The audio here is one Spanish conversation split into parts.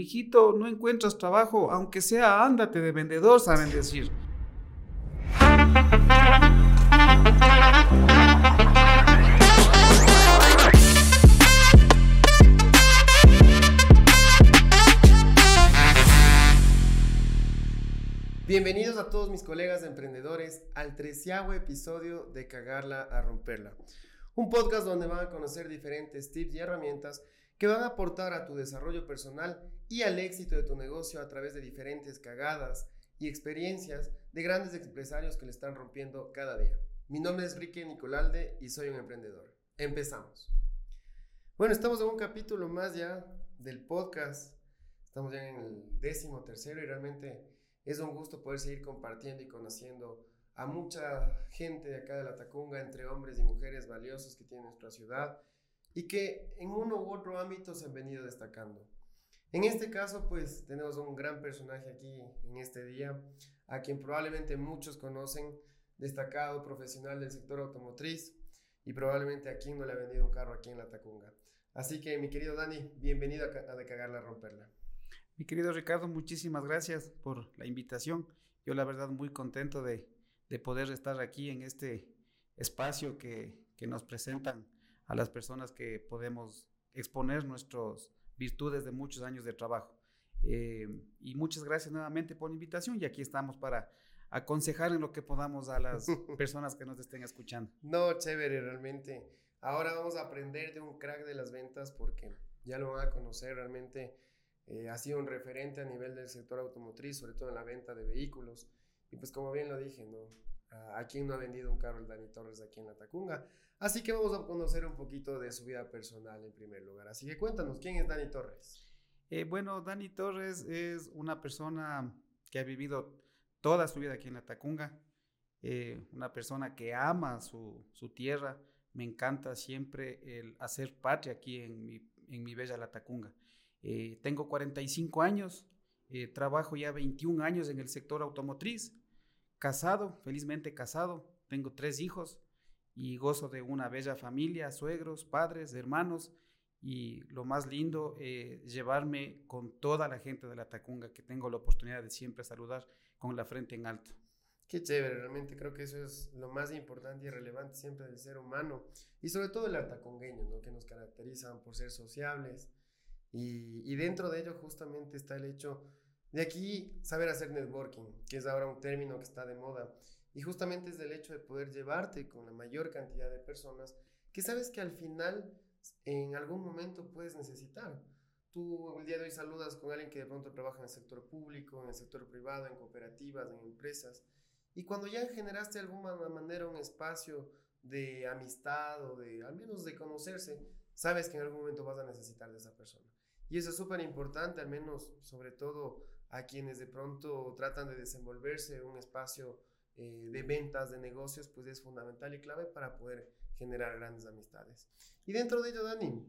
mijito, no encuentras trabajo, aunque sea ándate de vendedor, saben decir. Bienvenidos a todos mis colegas emprendedores al treceavo episodio de Cagarla a Romperla. Un podcast donde van a conocer diferentes tips y herramientas que van a aportar a tu desarrollo personal y al éxito de tu negocio a través de diferentes cagadas y experiencias de grandes empresarios que le están rompiendo cada día. Mi nombre es Rique Nicolalde y soy un emprendedor. Empezamos. Bueno, estamos en un capítulo más ya del podcast. Estamos ya en el décimo tercero y realmente es un gusto poder seguir compartiendo y conociendo a mucha gente de acá de la Tacunga, entre hombres y mujeres valiosos que tiene nuestra ciudad y que en uno u otro ámbito se han venido destacando. En este caso, pues tenemos un gran personaje aquí en este día, a quien probablemente muchos conocen, destacado profesional del sector automotriz y probablemente a quien no le ha vendido un carro aquí en la Tacunga. Así que, mi querido Dani, bienvenido a, a De Cagarla a Romperla. Mi querido Ricardo, muchísimas gracias por la invitación. Yo la verdad muy contento de, de poder estar aquí en este espacio que, que, nos presentan a las personas que podemos exponer nuestras virtudes de muchos años de trabajo. Eh, y muchas gracias nuevamente por la invitación y aquí estamos para aconsejar en lo que podamos a las personas que nos estén escuchando. No, chévere, realmente. Ahora vamos a aprender de un crack de las ventas porque ya lo van a conocer realmente eh, ha sido un referente a nivel del sector automotriz, sobre todo en la venta de vehículos. Y pues como bien lo dije, ¿no? ¿A quién no ha vendido un carro el Dani Torres aquí en la Tacunga? Así que vamos a conocer un poquito de su vida personal en primer lugar. Así que cuéntanos, ¿quién es Dani Torres? Eh, bueno, Dani Torres es una persona que ha vivido toda su vida aquí en la Tacunga, eh, una persona que ama su, su, tierra. Me encanta siempre el hacer patria aquí en mi, en mi bella La Tacunga. Eh, tengo 45 años, eh, trabajo ya 21 años en el sector automotriz, casado, felizmente casado, tengo tres hijos y gozo de una bella familia, suegros, padres, hermanos y lo más lindo, eh, llevarme con toda la gente de la Tacunga que tengo la oportunidad de siempre saludar con la frente en alto. Qué chévere, realmente creo que eso es lo más importante y relevante siempre del ser humano y sobre todo el atacungueño, ¿no? que nos caracterizan por ser sociables, y, y, dentro de ello justamente está el hecho de aquí saber hacer networking, que es ahora un término que está de moda. Y justamente es el hecho de poder llevarte con la mayor cantidad de personas que sabes que al final en algún momento puedes necesitar. Tú el día de hoy saludas con alguien que de pronto trabaja en el sector público, en el sector privado, en cooperativas, en empresas. Y cuando ya generaste de alguna manera un espacio de amistad o de al menos de conocerse, sabes que en algún momento vas a necesitar de esa persona. Y eso es súper importante, al menos sobre todo a quienes de pronto tratan de desenvolverse en un espacio eh, de ventas, de negocios, pues es fundamental y clave para poder generar grandes amistades. Y dentro de ello, Dani,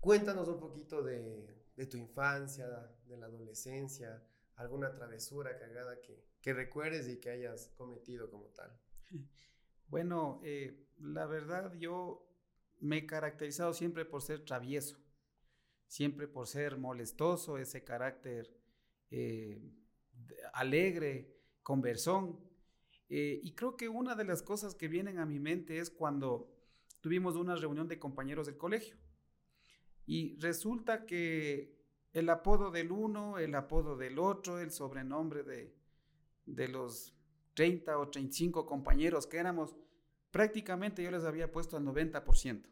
cuéntanos un poquito de, de tu infancia, de la adolescencia, alguna travesura cagada que, que recuerdes y que hayas cometido como tal. Bueno, eh, la verdad yo me he caracterizado siempre por ser travieso siempre por ser molestoso, ese carácter eh, alegre, conversón. Eh, y creo que una de las cosas que vienen a mi mente es cuando tuvimos una reunión de compañeros del colegio. Y resulta que el apodo del uno, el apodo del otro, el sobrenombre de, de los 30 o 35 compañeros que éramos, prácticamente yo les había puesto al 90%.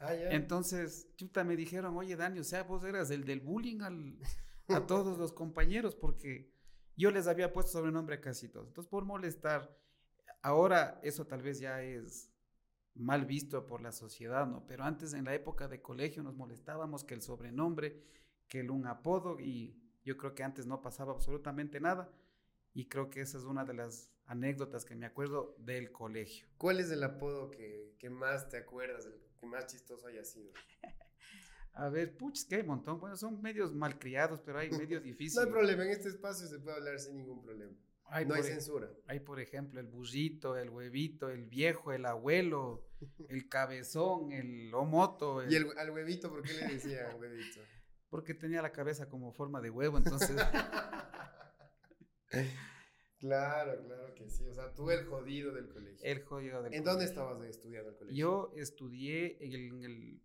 Ah, Entonces, chuta, me dijeron, oye, Dani, o sea, vos eras el del bullying al, a todos los compañeros, porque yo les había puesto sobrenombre a casi todos. Entonces, por molestar, ahora eso tal vez ya es mal visto por la sociedad, ¿no? Pero antes, en la época de colegio, nos molestábamos que el sobrenombre, que el un apodo, y yo creo que antes no pasaba absolutamente nada. Y creo que esa es una de las anécdotas que me acuerdo del colegio. ¿Cuál es el apodo que, que más te acuerdas del que más chistoso haya sido. A ver, puch, que hay un montón. Bueno, son medios malcriados, pero hay medios difíciles. no hay problema, en este espacio se puede hablar sin ningún problema. Hay no hay censura. Hay, por ejemplo, el burrito, el huevito, el viejo, el abuelo, el cabezón, el omoto. ¿Y el, al huevito por qué le decían huevito? porque tenía la cabeza como forma de huevo, entonces... claro, claro que sí. O sea, tú el jodido del colegio. El jodido del ¿En dónde estabas estudiando el colegio? Yo estudié en el,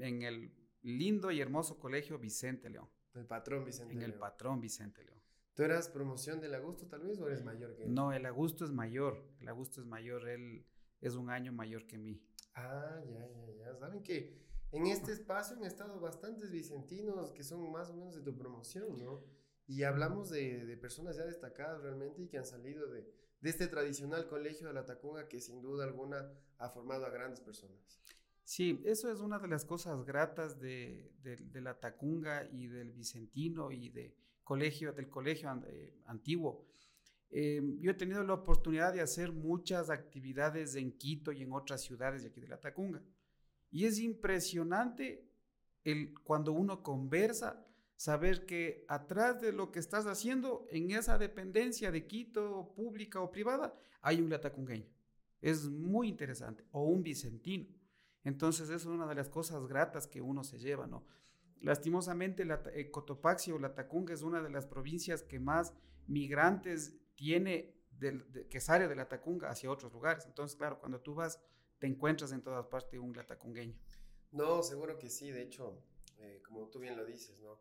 en el, lindo y hermoso colegio Vicente León. El patrón Vicente León. En el patrón Vicente León. ¿Tú eras promoción del Augusto tal vez o eres mayor que él? No, el Augusto es mayor. El Augusto es mayor. Él es un año mayor que mí. Ah, ya, ya, ya. Saben que en este espacio han estado bastantes vicentinos que son más o menos de tu promoción, ¿no? Y hablamos de, personas ya destacadas realmente y que han salido de, este tradicional colegio de la Tacunga que sin duda alguna ha formado a grandes personas. Sí, eso es una de las cosas gratas de, la Tacunga y del Vicentino y de colegio, del colegio eh, antiguo. Eh, yo he tenido la oportunidad de hacer muchas actividades en Quito y en otras ciudades de aquí de la Tacunga. Y es impresionante el, cuando uno conversa, saber que atrás de lo que estás haciendo, en esa dependencia de Quito, pública o privada, hay un latacungueño. Es muy interesante. O un vicentino. Entonces, eso es una de las cosas gratas que uno se lleva, ¿no? Lastimosamente, la, eh, Cotopaxi o Latacunga es una de las provincias que más migrantes tiene que sale de Latacunga hacia otros lugares. Entonces, claro, cuando tú vas te encuentras en todas partes un latacungueño. No, seguro que sí, de hecho, eh, como tú bien lo dices, ¿no?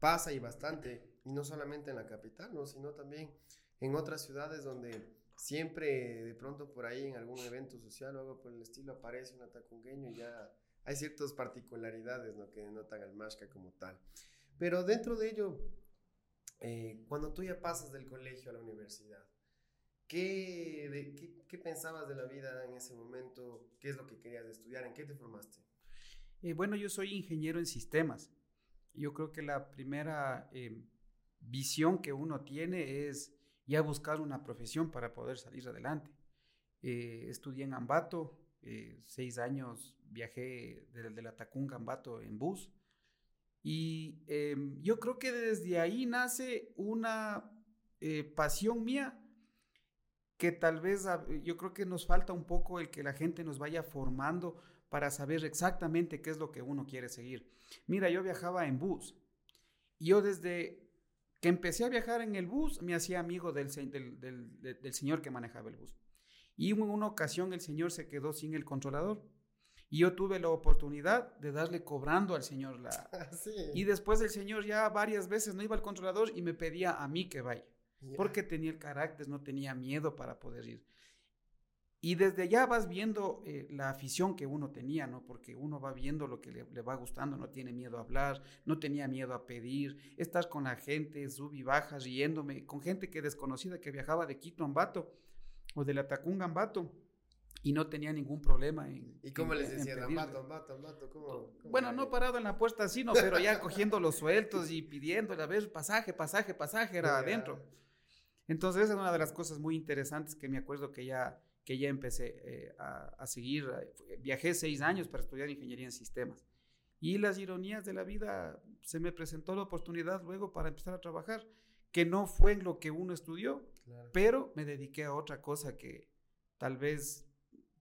Pasa y bastante, y no solamente en la capital, ¿no? Sino también en otras ciudades donde siempre de pronto por ahí en algún evento social o algo por el estilo aparece un atacungueño y ya hay ciertas particularidades, ¿no? Que denotan al Mashka como tal. Pero dentro de ello, eh, cuando tú ya pasas del colegio a la universidad, ¿Qué, qué, pensabas de la vida en ese momento? ¿Qué es lo que querías estudiar? ¿En qué te formaste? Eh, bueno, yo soy ingeniero en sistemas. Yo creo que la primera eh, visión que uno tiene es ya buscar una profesión para poder salir adelante. Eh, estudié en Ambato, seis años viajé desde la Tacunga Ambato en bus. Y em, yo creo que desde ahí nace una pasión mía que tal vez yo creo que nos falta un poco el que la gente nos vaya formando para saber exactamente qué es lo que uno quiere seguir. Mira, yo viajaba en bus. Y yo desde que empecé a viajar en el bus me hacía amigo del, del, señor que manejaba el bus. Y en una ocasión el señor se quedó sin el controlador. Y yo tuve la oportunidad de darle cobrando al señor la... Ah, y después el señor ya varias veces no iba al controlador y me pedía a mí que vaya. Porque tenía el carácter, no tenía miedo para poder ir. Y desde allá vas viendo eh, la afición que uno tenía, ¿no? Porque uno va viendo lo que le, va gustando, no tiene miedo a hablar, no tenía miedo a pedir, estar con la gente, sub y baja, riéndome, con gente que desconocida que viajaba de Quito a Ambato o de la Tacunga a Ambato y no tenía ningún problema en. ¿Y cómo les decían? Ambato, Ambato, Ambato, ¿cómo? bueno, no parado en la puerta así, no, pero ya cogiendo los sueltos y pidiéndole, a ver, pasaje, pasaje, pasaje, era adentro. Entonces, esa es una de las cosas muy interesantes que me acuerdo que ya, que ya empecé eh, a, seguir. Eh, viajé seis años para estudiar ingeniería en sistemas. Y las ironías de la vida, se me presentó la oportunidad luego para empezar a trabajar, que no fue en lo que uno estudió, pero me dediqué a otra cosa que tal vez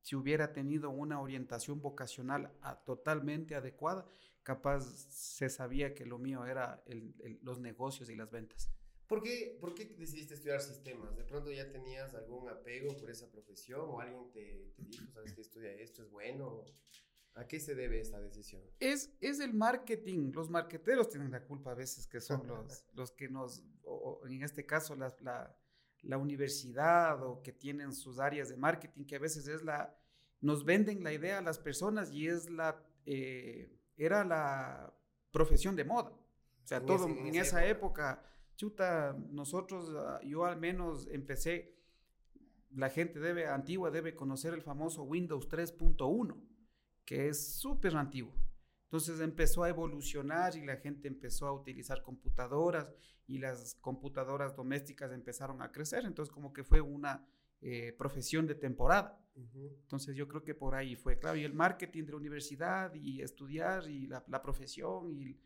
si hubiera tenido una orientación vocacional totalmente adecuada, capaz se sabía que lo mío era los negocios y las ventas. ¿Por qué, ¿Por qué decidiste estudiar sistemas? ¿De pronto ya tenías algún apego por esa profesión o alguien te, te dijo, sabes que estudia esto, es bueno? ¿A qué se debe esta decisión? Es, es el marketing. Los marqueteros tienen la culpa a veces, que son los, los que nos, o en este caso la, la, la, universidad o que tienen sus áreas de marketing, que a veces es la, nos venden la idea a las personas y es la, eh, era la profesión de moda. O sea, todo en, esa época chuta, nosotros, ah, yo al menos empecé, la gente debe, antigua debe conocer el famoso Windows 3.1, que es súper antiguo. Entonces empezó a evolucionar y la gente empezó a utilizar computadoras y las computadoras domésticas empezaron a crecer. Entonces como que fue una eh, profesión de temporada. Entonces yo creo que por ahí fue, claro, y el marketing de la universidad y estudiar y la, la profesión y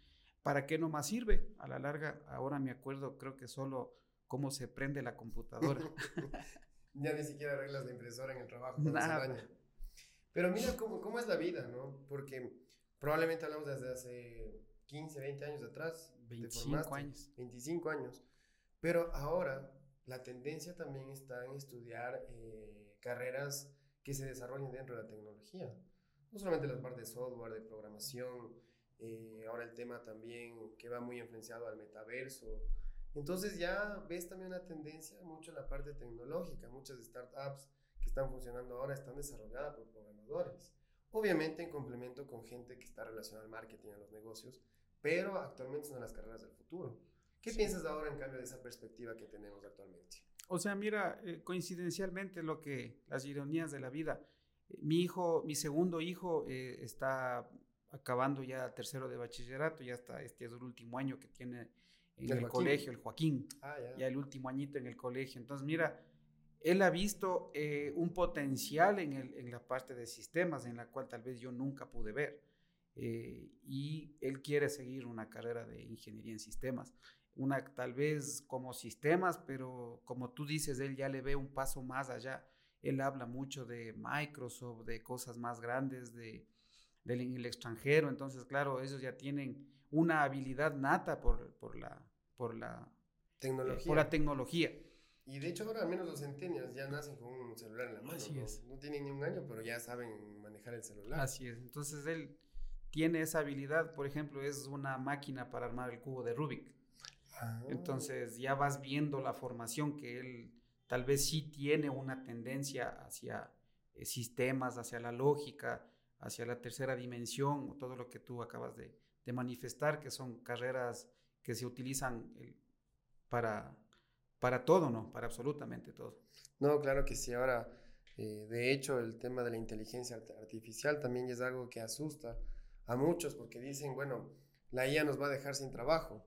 ¿para qué no más sirve? A la larga, ahora me acuerdo, creo que solo cómo se prende la computadora. ya ni siquiera arreglas la impresora en el trabajo. Nada. Pero mira cómo, cómo es la vida, ¿no? Porque probablemente hablamos desde hace 15, 20 años atrás. 25 años. 25 años. Pero ahora la tendencia también está en estudiar eh, carreras que se desarrollen dentro de la tecnología. No solamente la parte de software, de programación, eh, ahora el tema también que va muy influenciado al metaverso. Entonces ya ves también una tendencia mucho en la parte tecnológica. Muchas startups que están funcionando ahora están desarrolladas por programadores. Obviamente en complemento con gente que está relacionada al marketing, a los negocios, pero actualmente son las carreras del futuro. ¿Qué piensas ahora en cambio de esa perspectiva que tenemos actualmente? O sea, mira, eh, coincidencialmente lo que las ironías de la vida. Eh, mi hijo, mi segundo hijo eh, está acabando ya tercero de bachillerato, ya está, este es el último año que tiene en el, colegio, el Joaquín, ah, ya. el último añito en el colegio. Entonces, mira, él ha visto un potencial en, el, en, la parte de sistemas, en la cual tal vez yo nunca pude ver. y él quiere seguir una carrera de ingeniería en sistemas una tal vez como sistemas, pero como tú dices, él ya le ve un paso más allá. Él habla mucho de Microsoft, de cosas más grandes, de, del el extranjero. Entonces, claro, ellos ya tienen una habilidad nata por, por la, por la tecnología. Eh, por la tecnología. Y de hecho ahora al menos los centenios ya nacen con un celular en la mano. Así es. No tienen ni un año, pero ya saben manejar el celular. Así es. Entonces él tiene esa habilidad, por ejemplo, es una máquina para armar el cubo de Rubik. Ah. Entonces ya vas viendo la formación que él tal vez sí tiene una tendencia hacia eh, sistemas, hacia la lógica, hacia la tercera dimensión, todo lo que tú acabas de, manifestar, que son carreras que se utilizan para, para todo, ¿no? Para absolutamente todo. No, claro que sí. Ahora, eh, de hecho, el tema de la inteligencia artificial también es algo que asusta a muchos porque dicen, bueno, la IA nos va a dejar sin trabajo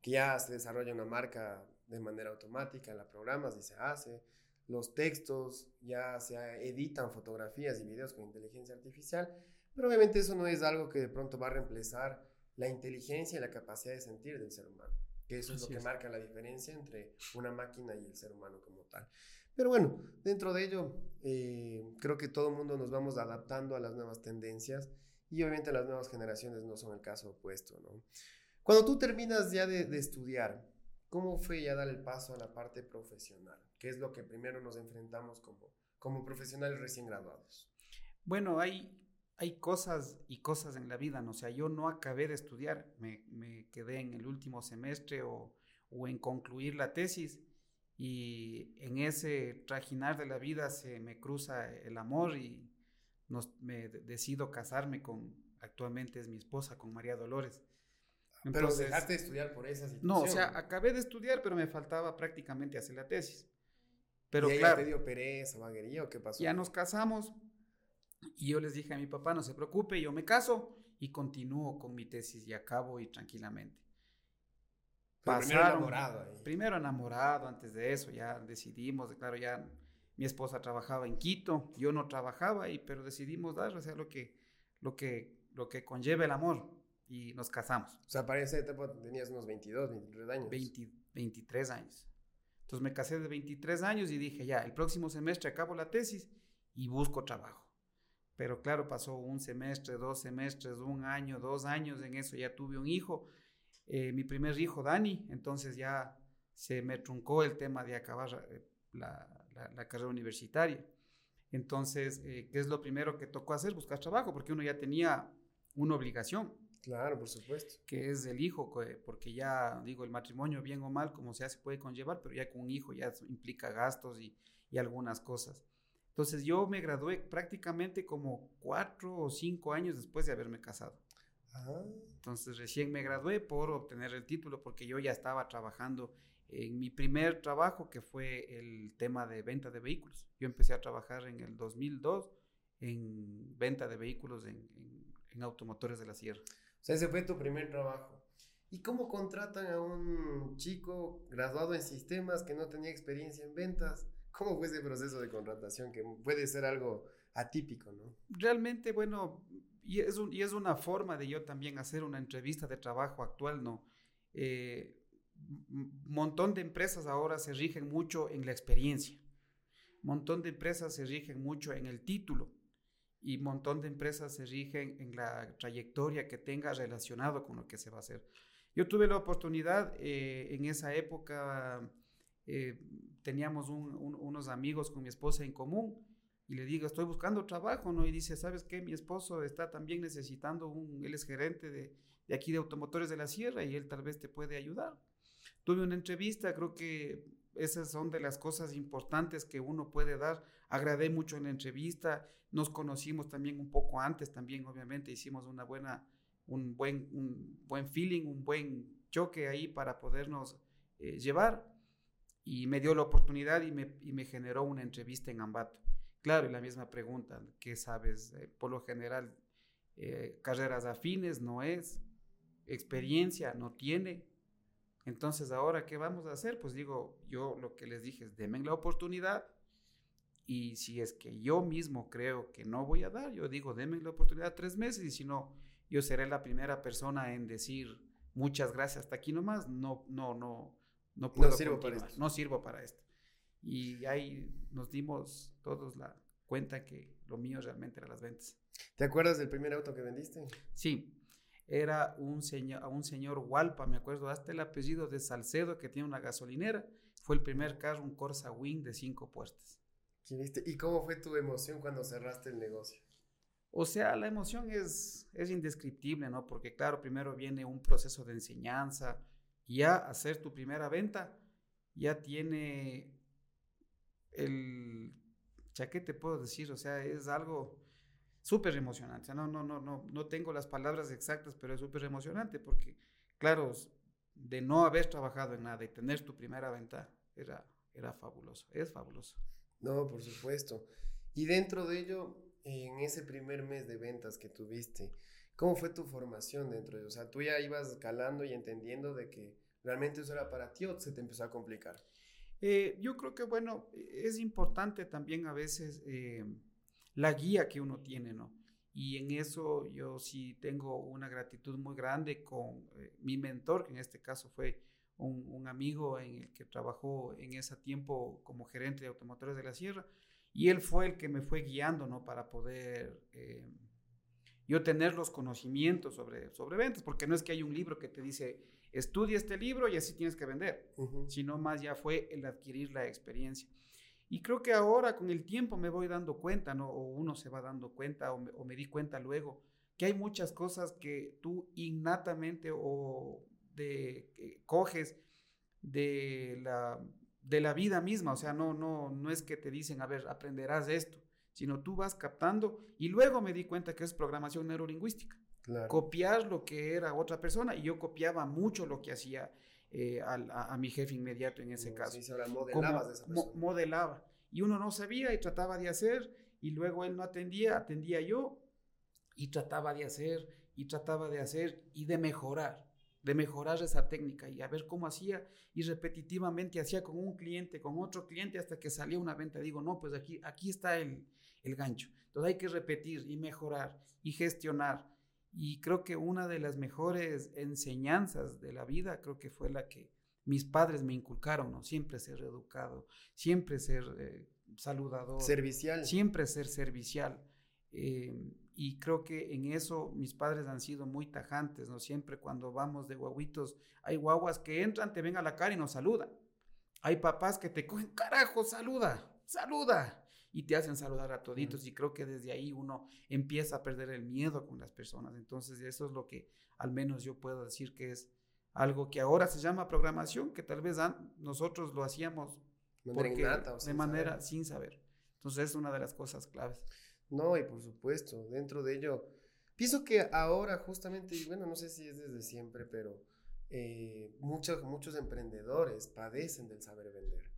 que ya se desarrolla una marca de manera automática, la programas y se hace. Los textos ya se editan fotografías y videos con inteligencia artificial, pero obviamente eso no es algo que de pronto va a reemplazar la inteligencia y la capacidad de sentir del ser humano, que eso es lo que marca la diferencia entre una máquina y el ser humano como tal. Pero bueno, dentro de ello, eh, creo que todo el mundo nos vamos adaptando a las nuevas tendencias y obviamente las nuevas generaciones no son el caso opuesto, ¿no? Cuando tú terminas ya de, estudiar, ¿cómo fue ya dar el paso a la parte profesional? ¿Qué es lo que primero nos enfrentamos como, como profesionales recién graduados? Bueno, hay, hay cosas y cosas en la vida, ¿no? O sea, yo no acabé de estudiar, me, me quedé en el último semestre o, o, en concluir la tesis y en ese trajinar de la vida se me cruza el amor y nos, me decido casarme con, actualmente es mi esposa, con María Dolores pero dejaste de estudiar por esa situación. No, o sea, acabé de estudiar, pero me faltaba prácticamente hacer la tesis. Pero ¿Y claro. te dio pereza, vaguería qué pasó? Ya nos casamos y yo les dije a mi papá, no se preocupe, yo me caso y continúo con mi tesis y acabo y tranquilamente. primero enamorado. Primero enamorado, antes de eso ya decidimos, claro, ya mi esposa trabajaba en Quito, yo no trabajaba, y, pero decidimos dar, o sea, lo que, lo que, lo que conlleva el amor y nos casamos. O sea, para esa etapa tenías unos 22, 23 años. 23 años. Entonces me casé de 23 años y dije, ya, el próximo semestre acabo la tesis y busco trabajo. Pero claro, pasó un semestre, dos semestres, un año, dos años, en eso ya tuve un hijo, eh, mi primer hijo, Dani, entonces ya se me truncó el tema de acabar eh, la, carrera universitaria. Entonces, eh, ¿qué es lo primero que tocó hacer? Buscar trabajo, porque uno ya tenía una obligación. Claro, por supuesto. Que es el hijo, porque ya digo, el matrimonio bien o mal, como sea, se puede conllevar, pero ya con un hijo ya implica gastos y, y algunas cosas. Entonces yo me gradué prácticamente como cuatro o cinco años después de haberme casado. Ah. Entonces recién me gradué por obtener el título porque yo ya estaba trabajando en mi primer trabajo que fue el tema de venta de vehículos. Yo empecé a trabajar en el 2002 en venta de vehículos en, en automotores de la sierra sea, ese fue tu primer trabajo. ¿Y cómo contratan a un chico graduado en sistemas que no tenía experiencia en ventas? ¿Cómo fue ese proceso de contratación que puede ser algo atípico, no? Realmente, bueno, y es, y es una forma de yo también hacer una entrevista de trabajo actual, ¿no? Eh, montón de empresas ahora se rigen mucho en la experiencia. Montón de empresas se rigen mucho en el título. Y un montón de empresas se rigen en la trayectoria que tenga relacionado con lo que se va a hacer. Yo tuve la oportunidad eh, en esa época, eh, teníamos unos amigos con mi esposa en común y le digo, estoy buscando trabajo, ¿no? Y dice, ¿sabes qué? Mi esposo está también necesitando un, él es gerente de, de aquí de Automotores de la Sierra y él tal vez te puede ayudar. Tuve una entrevista, creo que esas son de las cosas importantes que uno puede dar. Agradé mucho en la entrevista, nos conocimos también un poco antes, también obviamente hicimos una buena, un buen, un buen feeling, un buen choque ahí para podernos eh, llevar y me dio la oportunidad y me, y me generó una entrevista en Ambato. Claro, y la misma pregunta, ¿qué sabes? Eh, por lo general, eh, carreras afines no es, experiencia no tiene. Entonces, ahora, ¿qué vamos a hacer? Pues digo, yo lo que les dije es, denme la oportunidad. Y si es que yo mismo creo que no voy a dar, yo digo, denme la oportunidad tres meses y si no, yo seré la primera persona en decir muchas gracias hasta aquí nomás. No, no, no, no puedo. No sirvo para esto. No sirvo para esto. Y ahí nos dimos todos la cuenta que lo mío realmente era las ventas. ¿Te acuerdas del primer auto que vendiste? Sí, era un señor, un señor Walpa, me acuerdo, hasta el apellido de Salcedo, que tiene una gasolinera. Fue el primer carro, un Corsa Wing de cinco puertas. ¿Y cómo fue tu emoción cuando cerraste el negocio? O sea, la emoción es, es indescriptible, ¿no? Porque claro, primero viene un proceso de enseñanza, ya hacer tu primera venta, ya tiene el, ya qué te puedo decir, o sea, es algo súper emocionante. No, no, no, no, no tengo las palabras exactas, pero es súper emocionante porque, claro, de no haber trabajado en nada y tener tu primera venta era, era fabuloso, es fabuloso. No, por supuesto. Y dentro de ello, en ese primer mes de ventas que tuviste, ¿cómo fue tu formación dentro de ello? O sea, tú ya ibas calando y entendiendo de que realmente eso era para ti o se te empezó a complicar. Eh, yo creo que, bueno, es importante también a veces eh, la guía que uno tiene, ¿no? Y en eso yo sí tengo una gratitud muy grande con eh, mi mentor, que en este caso fue un, amigo en el que trabajó en ese tiempo como gerente de automotores de la Sierra. Y él fue el que me fue guiando, ¿no? Para poder yo tener los conocimientos sobre, sobre ventas, porque no es que hay un libro que te dice, estudia este libro y así tienes que vender, sino más ya fue el adquirir la experiencia. Y creo que ahora con el tiempo me voy dando cuenta, ¿no? O uno se va dando cuenta o me, di cuenta luego, que hay muchas cosas que tú innatamente o de, eh, coges de la, de la vida misma, o sea, no, no, no es que te dicen, a ver, aprenderás esto, sino tú vas captando y luego me di cuenta que es programación neurolingüística. Copiar lo que era otra persona y yo copiaba mucho lo que hacía eh, a, mi jefe inmediato en ese caso. Sí, modelabas de esa persona. modelaba. Y uno no sabía y trataba de hacer y luego él no atendía, atendía yo y trataba de hacer y trataba de hacer y de mejorar, de mejorar esa técnica y a ver cómo hacía y repetitivamente hacía con un cliente, con otro cliente hasta que salía una venta. Digo, no, pues aquí, aquí está el, el gancho. Entonces hay que repetir y mejorar y gestionar y creo que una de las mejores enseñanzas de la vida, creo que fue la que mis padres me inculcaron, ¿no? Siempre ser educado, siempre ser eh, saludador. Servicial. Siempre ser servicial. Eh, y creo que en eso mis padres han sido muy tajantes, ¿no? Siempre cuando vamos de guaguitos, hay guaguas que entran, te ven a la cara y nos saludan. Hay papás que te cogen, carajo, saluda, saluda y te hacen saludar a toditos y creo que desde ahí uno empieza a perder el miedo con las personas. Entonces eso es lo que al menos yo puedo decir que es algo que ahora se llama programación, que tal vez nosotros lo hacíamos de manera sin saber. Entonces es una de las cosas claves. No, y por supuesto, dentro de ello, pienso que ahora justamente, bueno, no sé si es desde siempre, pero eh, muchos, muchos emprendedores padecen del saber vender.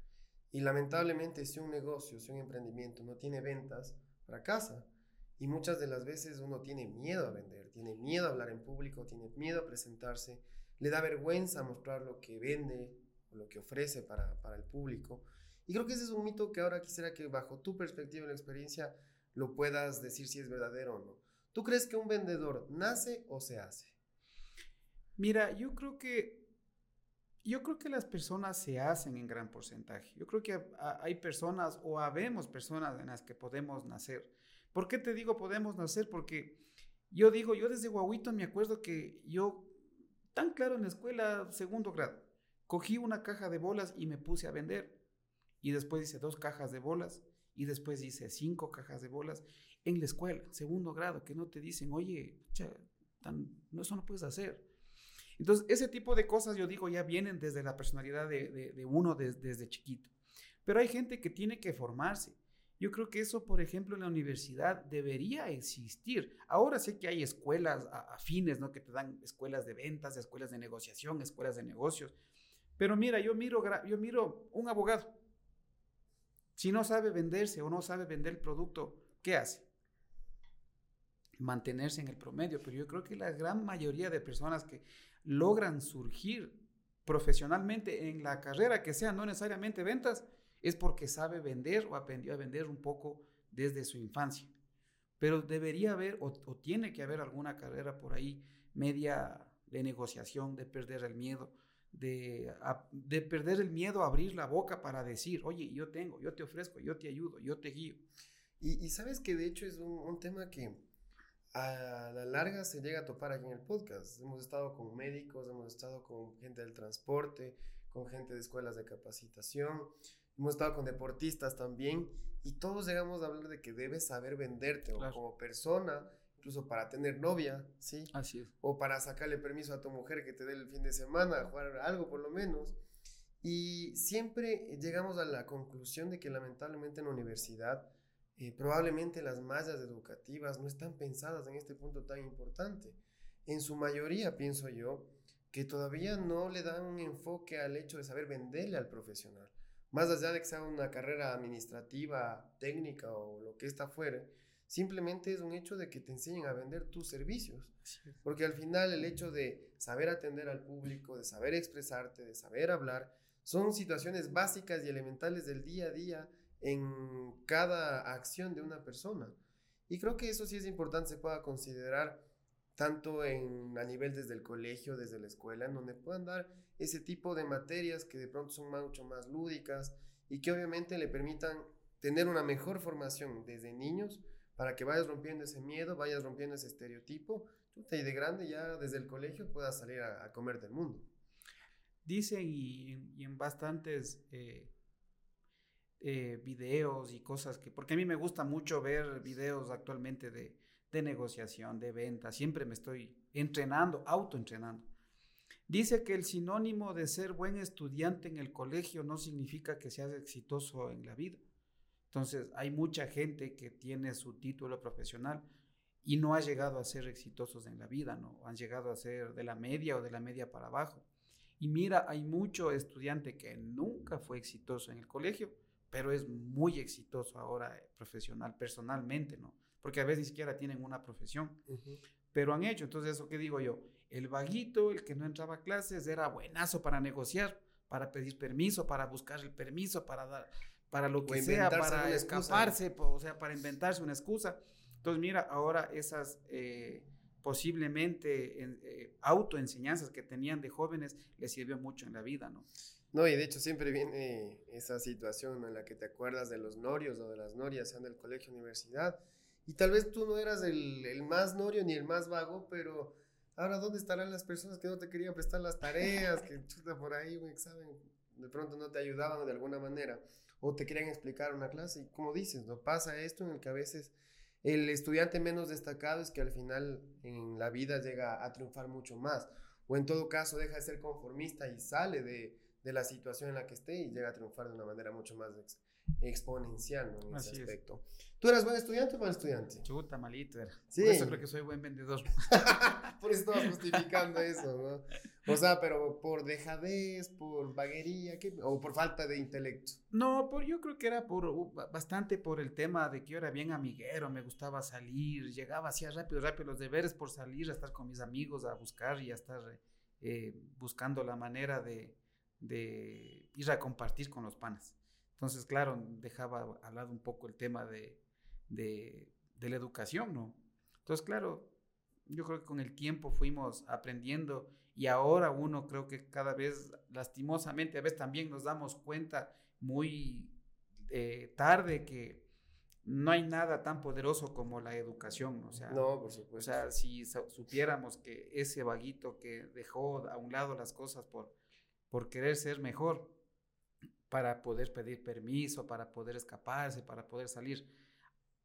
Y lamentablemente si un negocio, si un emprendimiento no tiene ventas, fracasa. Y muchas de las veces uno tiene miedo a vender, tiene miedo a hablar en público, tiene miedo a presentarse, le da vergüenza mostrar lo que vende o lo que ofrece para, para el público. Y creo que ese es un mito que ahora quisiera que bajo tu perspectiva y la experiencia lo puedas decir si es verdadero o no. ¿Tú crees que un vendedor nace o se hace? Mira, yo creo que yo creo que las personas se hacen en gran porcentaje. Yo creo que hay personas o habemos personas en las que podemos nacer. ¿Por qué te digo podemos nacer? Porque yo digo, yo desde guaguito me acuerdo que yo, tan claro en la escuela, segundo grado, cogí una caja de bolas y me puse a vender. Y después hice dos cajas de bolas y después hice cinco cajas de bolas en la escuela, segundo grado, que no te dicen, oye, no, eso no puedes hacer. Entonces, ese tipo de cosas, yo digo, ya vienen desde la personalidad de, uno desde chiquito. Pero hay gente que tiene que formarse. Yo creo que eso, por ejemplo, en la universidad debería existir. Ahora sé que hay escuelas afines, ¿no? Que te dan escuelas de ventas, escuelas de negociación, escuelas de negocios. Pero mira, yo miro, yo miro un abogado. Si no sabe venderse o no sabe vender el producto, ¿qué hace? Mantenerse en el promedio. Pero yo creo que la gran mayoría de personas que logran surgir profesionalmente en la carrera que sea, no necesariamente ventas, es porque sabe vender o aprendió a vender un poco desde su infancia. Pero debería haber o, tiene que haber alguna carrera por ahí media de negociación, de perder el miedo, de, de, perder el miedo a abrir la boca para decir, oye, yo tengo, yo te ofrezco, yo te ayudo, yo te guío. Y, sabes que de hecho es un, un, tema que a la larga se llega a topar aquí en el podcast. Hemos estado con médicos, hemos estado con gente del transporte, con gente de escuelas de capacitación, hemos estado con deportistas también y todos llegamos a hablar de que debes saber venderte como persona, incluso para tener novia, ¿sí? Así es. O para sacarle permiso a tu mujer que te dé el fin de semana, jugar algo por lo menos. Y siempre llegamos a la conclusión de que lamentablemente en la universidad eh, probablemente las mallas educativas no están pensadas en este punto tan importante. En su mayoría, pienso yo, que todavía no le dan un enfoque al hecho de saber venderle al profesional. Más allá de que sea una carrera administrativa, técnica o lo que está fuera, simplemente es un hecho de que te enseñen a vender tus servicios. Porque al final el hecho de saber atender al público, de saber expresarte, de saber hablar, son situaciones básicas y elementales del día a día en cada acción de una persona. Y creo que eso sí es importante, se pueda considerar tanto en, a nivel desde el colegio, desde la escuela, en donde puedan dar ese tipo de materias que de pronto son mucho más lúdicas y que obviamente le permitan tener una mejor formación desde niños para que vayas rompiendo ese miedo, vayas rompiendo ese estereotipo y de grande ya desde el colegio puedas salir a, comer del mundo. Dicen y, en bastantes eh, eh, videos y cosas que, porque a mí me gusta mucho ver videos actualmente de, de negociación, de venta, siempre me estoy entrenando, autoentrenando. Dice que el sinónimo de ser buen estudiante en el colegio no significa que seas exitoso en la vida. Entonces, hay mucha gente que tiene su título profesional y no ha llegado a ser exitosos en la vida, ¿no? Han llegado a ser de la media o de la media para abajo. Y mira, hay mucho estudiante que nunca fue exitoso en el colegio, pero es muy exitoso ahora eh, profesional, personalmente, ¿no? porque a veces ni siquiera tienen una profesión, pero han hecho. Entonces, eso que digo yo, el vaguito, el que no entraba a clases, era buenazo para negociar, para pedir permiso, para buscar el permiso, para dar, para lo que sea, para escaparse, o sea, para inventarse una excusa. Entonces, mira, ahora esas eh, posiblemente eh, autoenseñanzas que tenían de jóvenes les sirvió mucho en la vida, ¿no? No, y de hecho siempre viene esa situación en la que te acuerdas de los norios o de las norias en el colegio, universidad, y tal vez tú no eras el, el, más norio ni el más vago, pero ahora ¿dónde estarán las personas que no te querían prestar las tareas, que chuta por ahí un examen, de pronto no te ayudaban de alguna manera, o te querían explicar una clase? Y como dices, ¿no? Pasa esto en el que a veces el estudiante menos destacado es que al final en la vida llega a triunfar mucho más, o en todo caso deja de ser conformista y sale de, de la situación en la que esté y llega a triunfar de una manera mucho más exponencial ¿no? en ese aspecto. ¿Tú eras buen estudiante o mal estudiante? Chuta, malito era. Sí. Por eso creo que soy buen vendedor. por eso estabas justificando eso, ¿no? O sea, pero por dejadez, por vaguería, o por falta de intelecto. No, por, yo creo que era por bastante por el tema de que yo era bien amiguero, me gustaba salir, llegaba, hacía rápido, rápido los deberes por salir, a estar con mis amigos, a buscar y a estar eh, buscando la manera de, de ir a compartir con los panas. Entonces, claro, dejaba al lado un poco el tema de, de, la educación, ¿no? Entonces, claro, yo creo que con el tiempo fuimos aprendiendo y ahora uno creo que cada vez, lastimosamente, a veces también nos damos cuenta muy eh, tarde que no hay nada tan poderoso como la educación, o sea, no, por supuesto. O sea, si supiéramos que ese vaguito que dejó a un lado las cosas por, por querer ser mejor, para poder pedir permiso, para poder escaparse, para poder salir,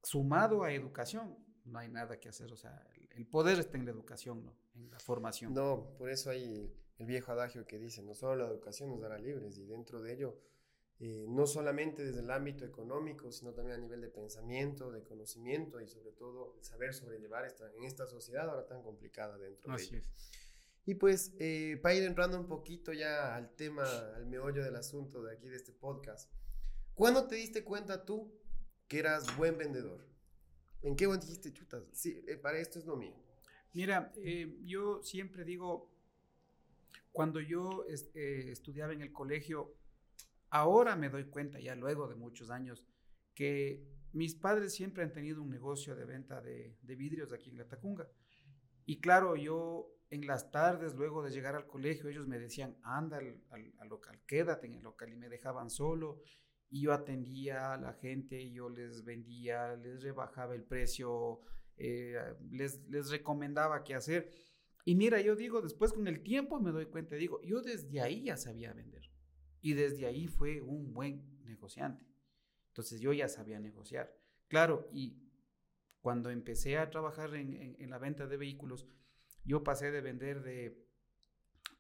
sumado a educación, no hay nada que hacer, o sea, el poder está en la educación, ¿no? En la formación. No, por eso hay el viejo adagio que dice, no solo la educación nos dará libres y dentro de ello eh, no solamente desde el ámbito económico, sino también a nivel de pensamiento, de conocimiento y sobre todo saber sobrellevar esta, en esta sociedad ahora tan complicada dentro de. Y pues, eh, para ir entrando un poquito ya al tema, al meollo del asunto de aquí de este podcast, ¿cuándo te diste cuenta tú que eras buen vendedor? ¿En qué momento dijiste, chutas? Sí, eh, para esto es lo mío. Mira, yo siempre digo, cuando yo estudiaba en el colegio, Ahora me doy cuenta, ya luego de muchos años, que mis padres siempre han tenido un negocio de venta de, vidrios aquí en La Tacunga. Y claro, yo en las tardes, luego de llegar al colegio, ellos me decían, anda al, local, quédate en el local. Y me dejaban solo. Y yo atendía a la gente, yo les vendía, les rebajaba el precio, eh, les, les recomendaba qué hacer. Y mira, yo digo, después con el tiempo me doy cuenta, digo, yo desde ahí ya sabía vender. Y desde ahí fue un buen negociante. Entonces yo ya sabía negociar. Claro, y cuando empecé a trabajar en, la venta de vehículos, yo pasé de vender de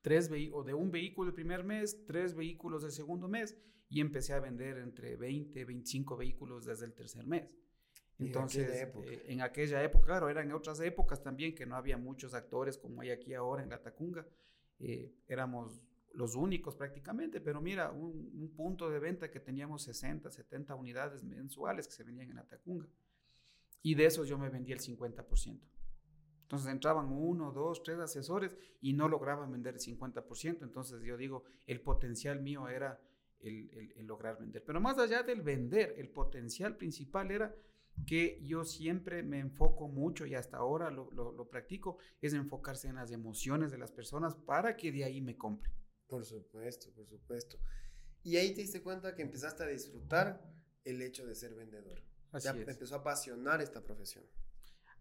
tres o de un vehículo el primer mes, tres vehículos el segundo mes, y empecé a vender entre 20, 25 vehículos desde el tercer mes. Entonces, eh, en aquella época, claro, eran otras épocas también que no había muchos actores como hay aquí ahora en la Tacunga. Eh, éramos los únicos prácticamente, pero mira, un, punto de venta que teníamos 60, 70 unidades mensuales que se vendían en Atacunga. Y de esos yo me vendía el 50%. Entonces entraban uno, dos, tres asesores y no lograban vender el 50%. Entonces yo digo, el potencial mío era el, lograr vender. Pero más allá del vender, el potencial principal era que yo siempre me enfoco mucho y hasta ahora lo, lo practico, es enfocarse en las emociones de las personas para que de ahí me compren. Por supuesto, por supuesto. Y ahí te diste cuenta que empezaste a disfrutar el hecho de ser vendedor. Así ya empezó a apasionar esta profesión.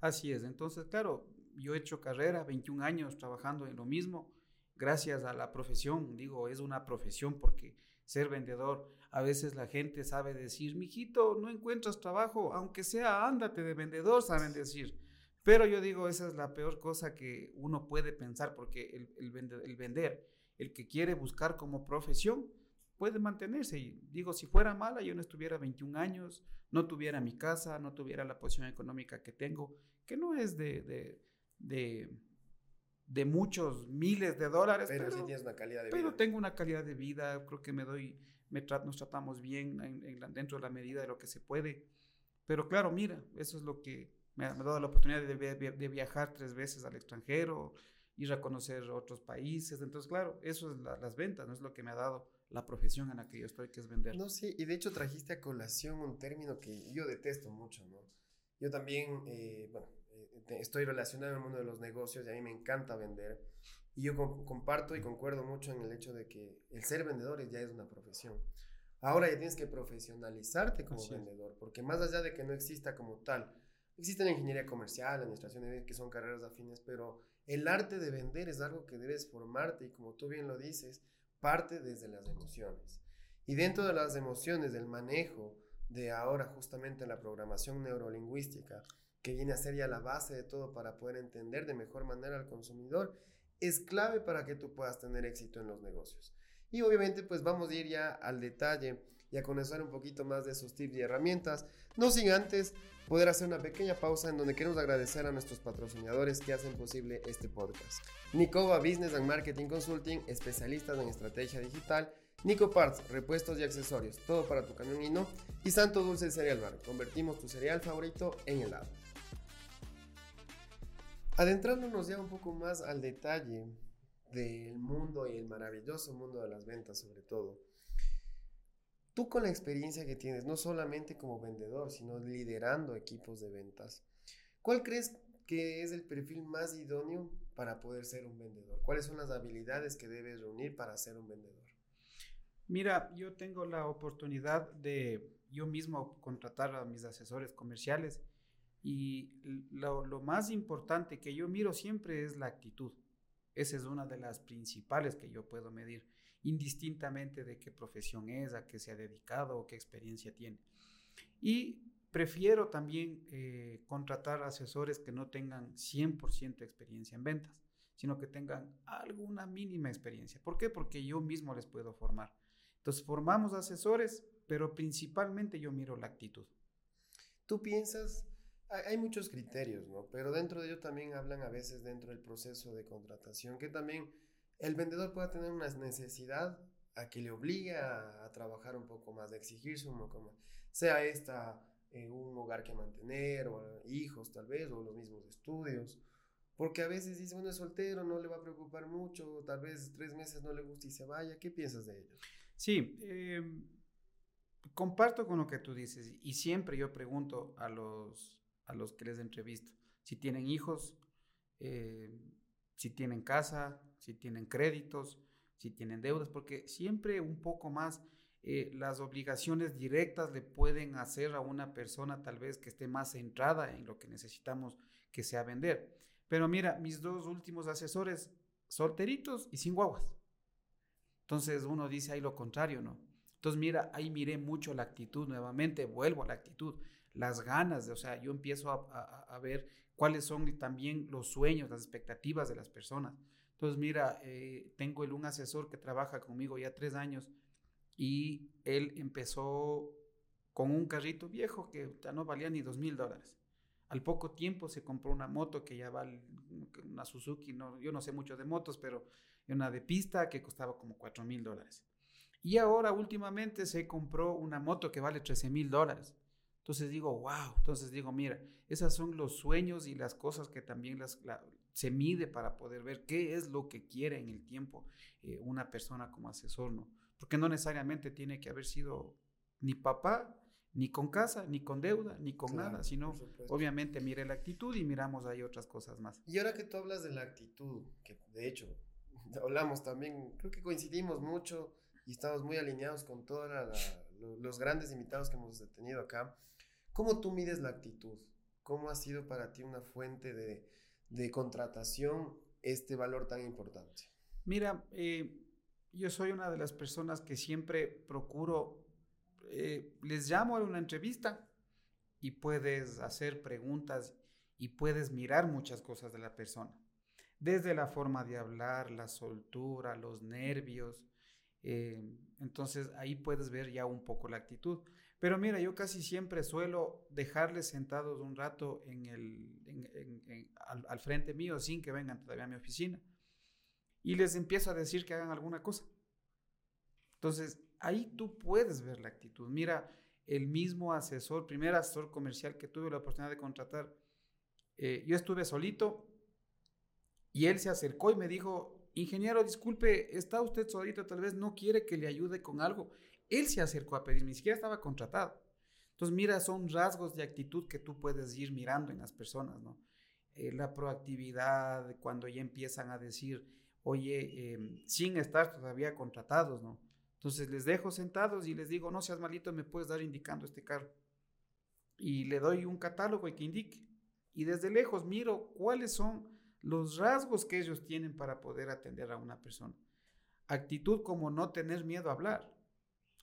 Así es. Entonces, claro, yo he hecho carrera, 21 años trabajando en lo mismo, gracias a la profesión. Digo, es una profesión porque ser vendedor, a veces la gente sabe decir, mijito, no encuentras trabajo, aunque sea ándate de vendedor, saben decir. Pero yo digo, esa es la peor cosa que uno puede pensar porque el, el, el vender el que quiere buscar como profesión puede mantenerse. Y digo, si fuera mala, yo no estuviera 21 años, no tuviera mi casa, no tuviera la posición económica que tengo, que no es de, de, muchos miles de dólares. Pero, sí tienes una calidad de vida. Pero tengo una calidad de vida, creo que me doy, me nos tratamos bien dentro de la medida de lo que se puede. Pero claro, mira, eso es lo que me ha, dado la oportunidad de viajar tres veces al extranjero, ir a conocer otros países. Entonces, claro, eso es las ventas, no es lo que me ha dado la profesión en la que yo estoy, que es vender. No, sí, y de hecho trajiste a colación un término que yo detesto mucho, ¿no? Yo también, eh, bueno, estoy relacionado en el mundo de los negocios y a mí me encanta vender. Y yo comparto y concuerdo mucho en el hecho de que el ser vendedor ya es una profesión. Ahora ya tienes que profesionalizarte como vendedor, porque más allá de que no exista como tal, existe la ingeniería comercial, la administración, que son carreras afines, pero el arte de vender es algo que debes formarte y como tú bien lo dices, parte desde las emociones. Y dentro de las emociones, del manejo de ahora justamente la programación neurolingüística, que viene a ser ya la base de todo para poder entender de mejor manera al consumidor, es clave para que tú puedas tener éxito en los negocios. Y obviamente pues vamos a ir ya al detalle y a conocer un poquito más de esos tips y herramientas, no sin antes poder hacer una pequeña pausa en donde queremos agradecer a nuestros patrocinadores que hacen posible este podcast. Nicoba Business and Marketing Consulting, especialistas en estrategia digital, Nico Parts, repuestos y accesorios, todo para tu camión y no, y Santo Dulce Cereal Bar, convertimos tu cereal favorito en helado. Adentrándonos ya un poco más al detalle del mundo y el maravilloso mundo de las ventas sobre todo, Tú con la experiencia que tienes, no solamente como vendedor, sino liderando equipos de ventas, ¿cuál crees que es el perfil más idóneo para poder ser un vendedor? ¿Cuáles son las habilidades que debes reunir para ser un vendedor? Mira, yo tengo la oportunidad de yo mismo contratar a mis asesores comerciales y lo, lo, más importante que yo miro siempre es la actitud. Esa es una de las principales que yo puedo medir, indistintamente de qué profesión es, a qué se ha dedicado o qué experiencia tiene. Y prefiero también eh, contratar asesores que no tengan 100% experiencia en ventas, sino que tengan alguna mínima experiencia. ¿Por qué? Porque yo mismo les puedo formar. Entonces formamos asesores, pero principalmente yo miro la actitud. ¿Tú piensas hay muchos criterios, ¿no? Pero dentro de ello también hablan a veces dentro del proceso de contratación que también el vendedor pueda tener una necesidad a que le obligue a, trabajar un poco más, a exigirse un poco más. Sea esta eh, un hogar que mantener, o hijos tal vez, o los mismos estudios. Porque a veces dice, bueno, es soltero, no le va a preocupar mucho, tal vez tres meses no le gusta y se vaya. ¿Qué piensas de ello? Sí, em, comparto con lo que tú dices y siempre yo pregunto a los a los que les entrevisto. Si tienen hijos, eh, si tienen casa, si tienen créditos, si tienen deudas, porque siempre un poco más eh, las obligaciones directas le pueden hacer a una persona tal vez que esté más centrada en lo que necesitamos que sea vender. Pero mira, mis dos últimos asesores, solteritos y sin guaguas. Entonces uno dice ahí lo contrario, ¿no? Entonces mira, ahí miré mucho la actitud nuevamente, vuelvo a la actitud las ganas, de, o sea, yo empiezo a, ver cuáles son también los sueños, las expectativas de las personas. Entonces, mira, eh, tengo el, un asesor que trabaja conmigo ya tres años y él empezó con un carrito viejo que ya no valía ni dos mil dólares. Al poco tiempo se compró una moto que ya vale, una Suzuki, no, yo no sé mucho de motos, pero una de pista que costaba como cuatro mil dólares. Y ahora últimamente se compró una moto que vale 13 mil dólares. Entonces digo, wow, entonces digo, mira, esos son los sueños y las cosas que también las, se mide para poder ver qué es lo que quiere en el tiempo eh, una persona como asesor, ¿no? Porque no necesariamente tiene que haber sido ni papá, ni con casa, ni con deuda, ni con nada, sino obviamente mire la actitud y miramos ahí otras cosas más. Y ahora que tú hablas de la actitud, que de hecho hablamos también, creo que coincidimos mucho y estamos muy alineados con todos los grandes invitados que hemos tenido acá. ¿Cómo tú mides la actitud? ¿Cómo ha sido para ti una fuente de, contratación este valor tan importante? Mira, eh, yo soy una de las personas que siempre procuro, eh, les llamo a una entrevista y puedes hacer preguntas y puedes mirar muchas cosas de la persona. Desde la forma de hablar, la soltura, los nervios. Eh, entonces ahí puedes ver ya un poco la actitud. Pero mira, yo casi siempre suelo dejarles sentados un rato en el, al, frente mío sin que vengan todavía a mi oficina. Y les empiezo a decir que hagan alguna cosa. Entonces, ahí tú puedes ver la actitud. Mira, el mismo asesor, primer asesor comercial que tuve la oportunidad de contratar, eh, yo estuve solito y él se acercó y me dijo, ingeniero, disculpe, está usted solito, tal vez no quiere que le ayude con algo. Él se acercó a pedir, ni siquiera estaba contratado. Entonces, mira, son rasgos de actitud que tú puedes ir mirando en las personas, ¿no? Eh, la proactividad, cuando ya empiezan a decir, oye, em, sin estar todavía contratados, ¿no? Entonces les dejo sentados y les digo, no seas malito, me puedes dar indicando este carro. Y le doy un catálogo y que indique. Y desde lejos miro cuáles son los rasgos que ellos tienen para poder atender a una persona. Actitud como no tener miedo a hablar.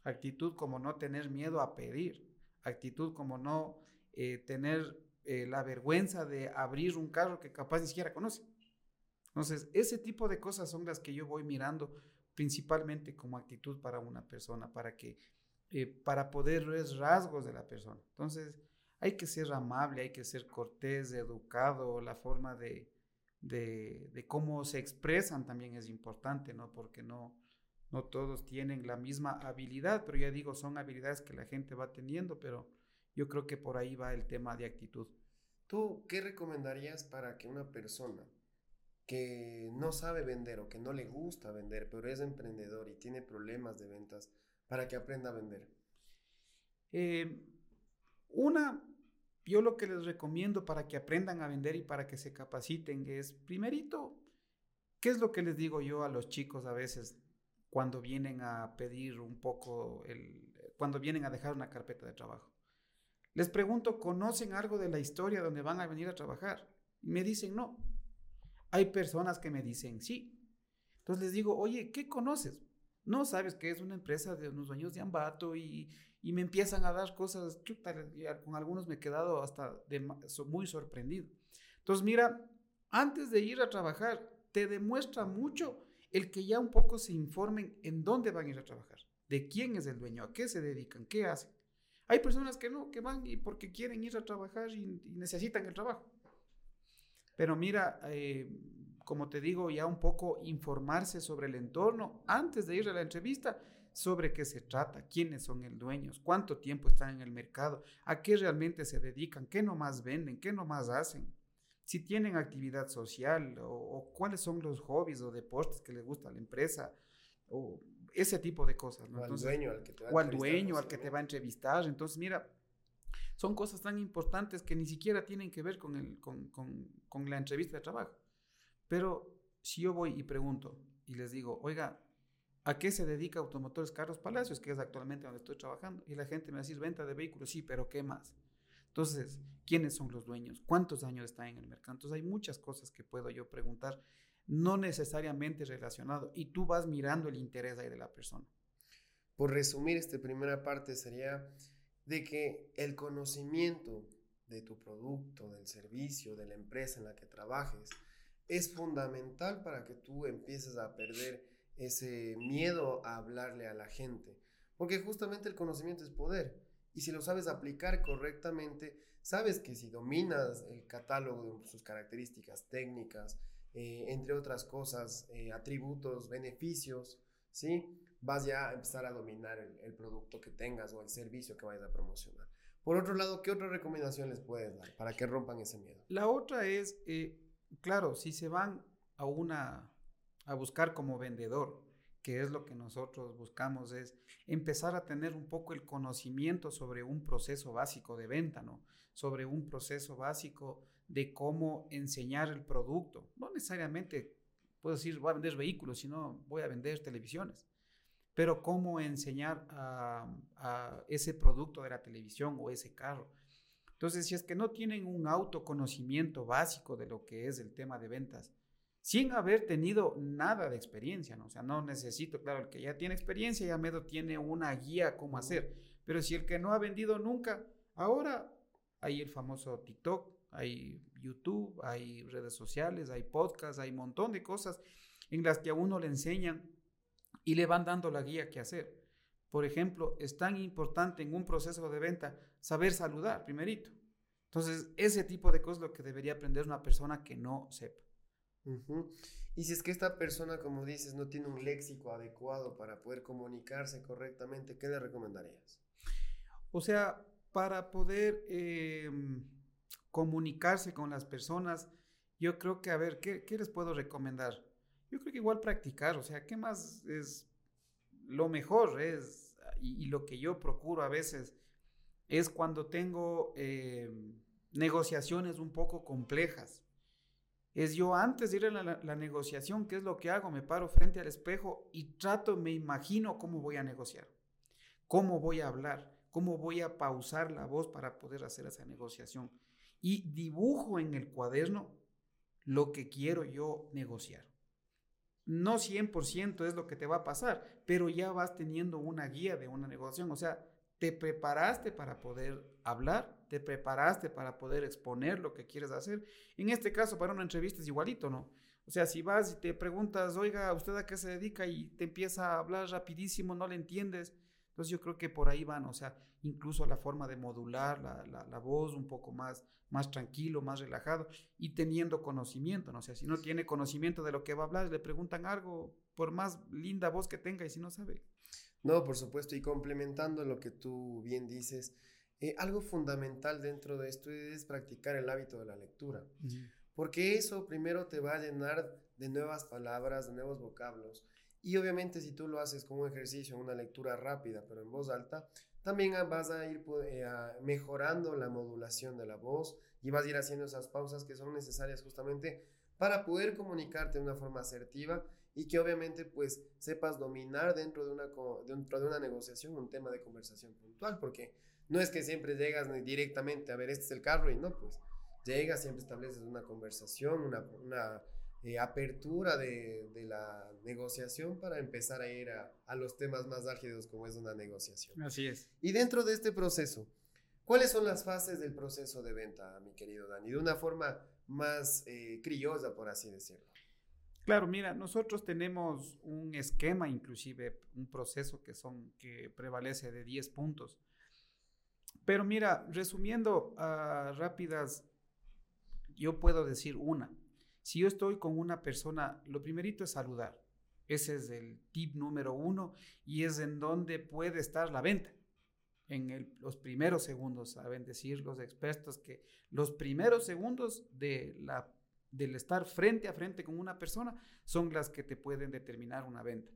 Actitud como no tener miedo a pedir. Actitud como no eh, tener eh, la vergüenza de abrir un carro que capaz ni siquiera conoce. Entonces, ese tipo de cosas son las que yo voy mirando principalmente como actitud para una persona, para que, eh, para poder ver rasgos de la persona. Entonces, hay que ser amable, hay que ser cortés, educado, la forma de, de, de cómo se expresan también es importante, ¿no? Porque no, no todos tienen la misma habilidad, pero ya digo, son habilidades que la gente va teniendo, pero yo creo que por ahí va el tema de actitud. ¿Tú qué recomendarías para que una persona que no sabe vender o que no le gusta vender, pero es emprendedor y tiene problemas de ventas, para que aprenda a vender? Eh, una, yo lo que les recomiendo para que aprendan a vender y para que se capaciten es, primerito, ¿qué es lo que les digo yo a los chicos a veces? Cuando vienen a pedir un poco, el, cuando vienen a dejar una carpeta de trabajo. Les pregunto, ¿conocen algo de la historia donde van a venir a trabajar? Y me dicen no. Hay personas que me dicen sí. Entonces les digo, oye, ¿qué conoces? No sabes que es una empresa de unos dueños de Ambato y, y me empiezan a dar cosas, con algunos me he quedado hasta muy sorprendido. Entonces, mira, antes de ir a trabajar, te demuestra mucho el que ya un poco se informen en dónde van a ir a trabajar, de quién es el dueño, a qué se dedican, qué hacen. Hay personas que no, que van y porque quieren ir a trabajar y, necesitan el trabajo. Pero mira, eh, como te digo, ya un poco informarse sobre el entorno antes de ir a la entrevista, sobre qué se trata, quiénes son el dueños, cuánto tiempo están en el mercado, a qué realmente se dedican, qué nomás venden, qué nomás hacen si tienen actividad social o, cuáles son los hobbies o deportes que les gusta a la empresa o ese tipo de cosas. O al dueño al que te va a o al dueño al que te va a entrevistar. Entonces, mira, son cosas tan importantes que ni siquiera tienen que ver con, el, con, con, con la entrevista de trabajo. Pero si yo voy y pregunto y les digo, oiga, ¿A qué se dedica Automotores Carlos Palacios, que es actualmente donde estoy trabajando? Y la gente me va a decir venta de vehículos, sí, pero ¿qué más? Entonces, ¿quiénes son los dueños? ¿Cuántos años están en el mercado? Entonces, hay muchas cosas que puedo yo preguntar, no necesariamente relacionado, y tú vas mirando el interés ahí de la persona. Por resumir, esta primera parte sería de que el conocimiento de tu producto, del servicio, de la empresa en la que trabajes, es fundamental para que tú empieces a perder ese miedo a hablarle a la gente. Porque justamente el conocimiento es poder. Y si lo sabes aplicar correctamente, sabes que si dominas el catálogo de sus características técnicas, eh, entre otras cosas, eh, atributos, beneficios, ¿sí? Vas ya a empezar a dominar el, producto que tengas o el servicio que vayas a promocionar. Por otro lado, ¿qué otra recomendación les puedes dar para que rompan ese miedo? La otra es, eh, claro, si se van a una, a buscar como vendedor, que es lo que nosotros buscamos, es empezar a tener un poco el conocimiento sobre un proceso básico de venta, ¿no? Sobre un proceso básico de cómo enseñar el producto. No necesariamente puedo decir voy a vender vehículos, sino voy a vender televisiones. Pero cómo enseñar a, a ese producto de la televisión o ese carro. Entonces, si es que no tienen un autoconocimiento básico de lo que es el tema de ventas, sin haber tenido nada de experiencia, ¿no? O sea, no necesito, claro, el que ya tiene experiencia ya medio tiene una guía cómo hacer, pero si el que no ha vendido nunca, ahora hay el famoso TikTok, hay YouTube, hay redes sociales, hay podcasts, hay un montón de cosas en las que a uno le enseñan y le van dando la guía que hacer. Por ejemplo, es tan importante en un proceso de venta saber saludar primerito. Entonces, ese tipo de cosas es lo que debería aprender una persona que no sepa. Y si es que esta persona, como dices, no tiene un léxico adecuado para poder comunicarse correctamente, ¿qué le recomendarías? O sea, para poder em, comunicarse con las personas, yo creo que, a ver, ¿qué, ¿qué, les puedo recomendar? Yo creo que igual practicar, o sea, ¿qué más es lo mejor? Es, y, lo que yo procuro a veces es cuando tengo em, negociaciones un poco complejas es yo antes de ir a la, negociación, ¿qué es lo que hago? Me paro frente al espejo y trato, me imagino cómo voy a negociar, cómo voy a hablar, cómo voy a pausar la voz para poder hacer esa negociación. Y dibujo en el cuaderno lo que quiero yo negociar. No 100% es lo que te va a pasar, pero ya vas teniendo una guía de una negociación. O sea, te preparaste para poder hablar, te preparaste para poder exponer lo que quieres hacer. En este caso, para una entrevista es igualito, ¿no? O sea, si vas y te preguntas, oiga, ¿usted a qué se dedica? Y te empieza a hablar rapidísimo, no le entiendes. Entonces yo creo que por ahí van, o sea, incluso la forma de modular la, la, voz un poco más, más tranquilo, más relajado y teniendo conocimiento, ¿no? O sea, si no tiene conocimiento de lo que va a hablar, le preguntan algo, por más linda voz que tenga y si no sabe, no, por supuesto, y complementando lo que tú bien dices, eh, algo fundamental dentro de esto es practicar el hábito de la lectura, porque eso primero te va a llenar de nuevas palabras, de nuevos vocablos, y obviamente si tú lo haces como un ejercicio, una lectura rápida, pero en voz alta, también vas a ir eh, mejorando la modulación de la voz y vas a ir haciendo esas pausas que son necesarias justamente para poder comunicarte de una forma asertiva y que obviamente pues sepas dominar dentro de una, dentro de una negociación un tema de conversación puntual, porque no es que siempre llegas directamente a ver, este es el carro y no, pues llegas, siempre estableces una conversación, una, una eh, apertura de, de, la negociación para empezar a ir a, a, los temas más álgidos como es una negociación. Así es. Y dentro de este proceso, ¿cuáles son las fases del proceso de venta, mi querido Dani? De una forma más eh, por así decirlo. Claro, mira, nosotros tenemos un esquema, inclusive un proceso que son que prevalece de 10 puntos. Pero mira, resumiendo rápidas, yo puedo decir una. Si yo estoy con una persona, lo primerito es saludar. Ese es el tip número uno y es en donde puede estar la venta. En los primeros segundos, saben decir los expertos que los primeros segundos de la, del estar frente a frente con una persona son las que te pueden determinar una venta.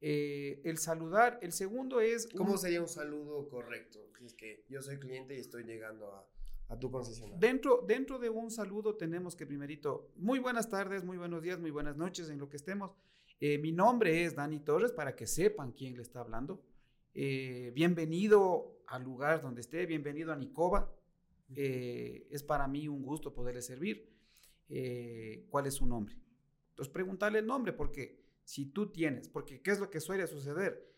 Eh, el saludar, el segundo es... ¿Cómo sería un saludo correcto? Si es que yo soy cliente y estoy llegando a, a tu concesionario. Dentro, dentro de un saludo tenemos que primerito, muy buenas tardes, muy buenos días, muy buenas noches en lo que estemos. Eh, mi nombre es Dani Torres para que sepan quién le está hablando. Eh, bienvenido al lugar donde esté, bienvenido a Nicoba. Eh, es para mí un gusto poderle servir. ¿Cuál es su nombre? Entonces, preguntarle el nombre, porque si tú tienes, porque ¿qué es lo que suele suceder?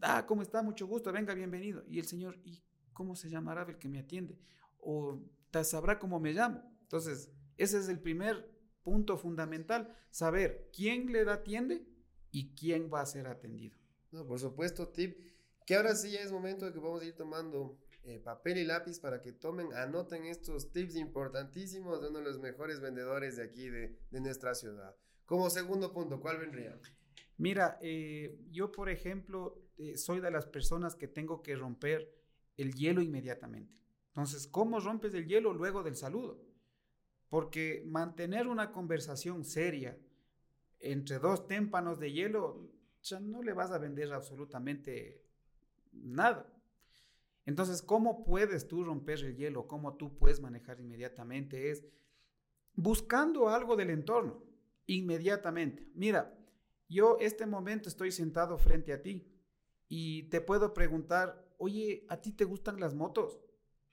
Ah, ¿cómo está? Mucho gusto, venga, bienvenido. Y el señor, ¿y cómo se llamará el que me atiende? o sabrá cómo me llamo. Entonces, ese es el primer punto fundamental, saber quién le atiende y quién va a ser atendido. No, por supuesto, tip, que ahora sí es momento de que vamos a ir tomando eh, papel y lápiz para que tomen, anoten estos tips importantísimos de uno de los mejores vendedores de aquí, de, nuestra ciudad. Como segundo punto, ¿cuál vendría? Mira, eh, yo por ejemplo eh, soy de las personas que tengo que romper el hielo inmediatamente. Entonces, ¿cómo rompes el hielo luego del saludo? Porque mantener una conversación seria entre dos témpanos de hielo, ya no le vas a vender absolutamente nada. Entonces, ¿cómo puedes tú romper el hielo? ¿Cómo tú puedes manejar inmediatamente? Es buscando algo del entorno, inmediatamente. Mira, yo este momento estoy sentado frente a ti y te puedo preguntar, oye, ¿a ti te gustan las motos?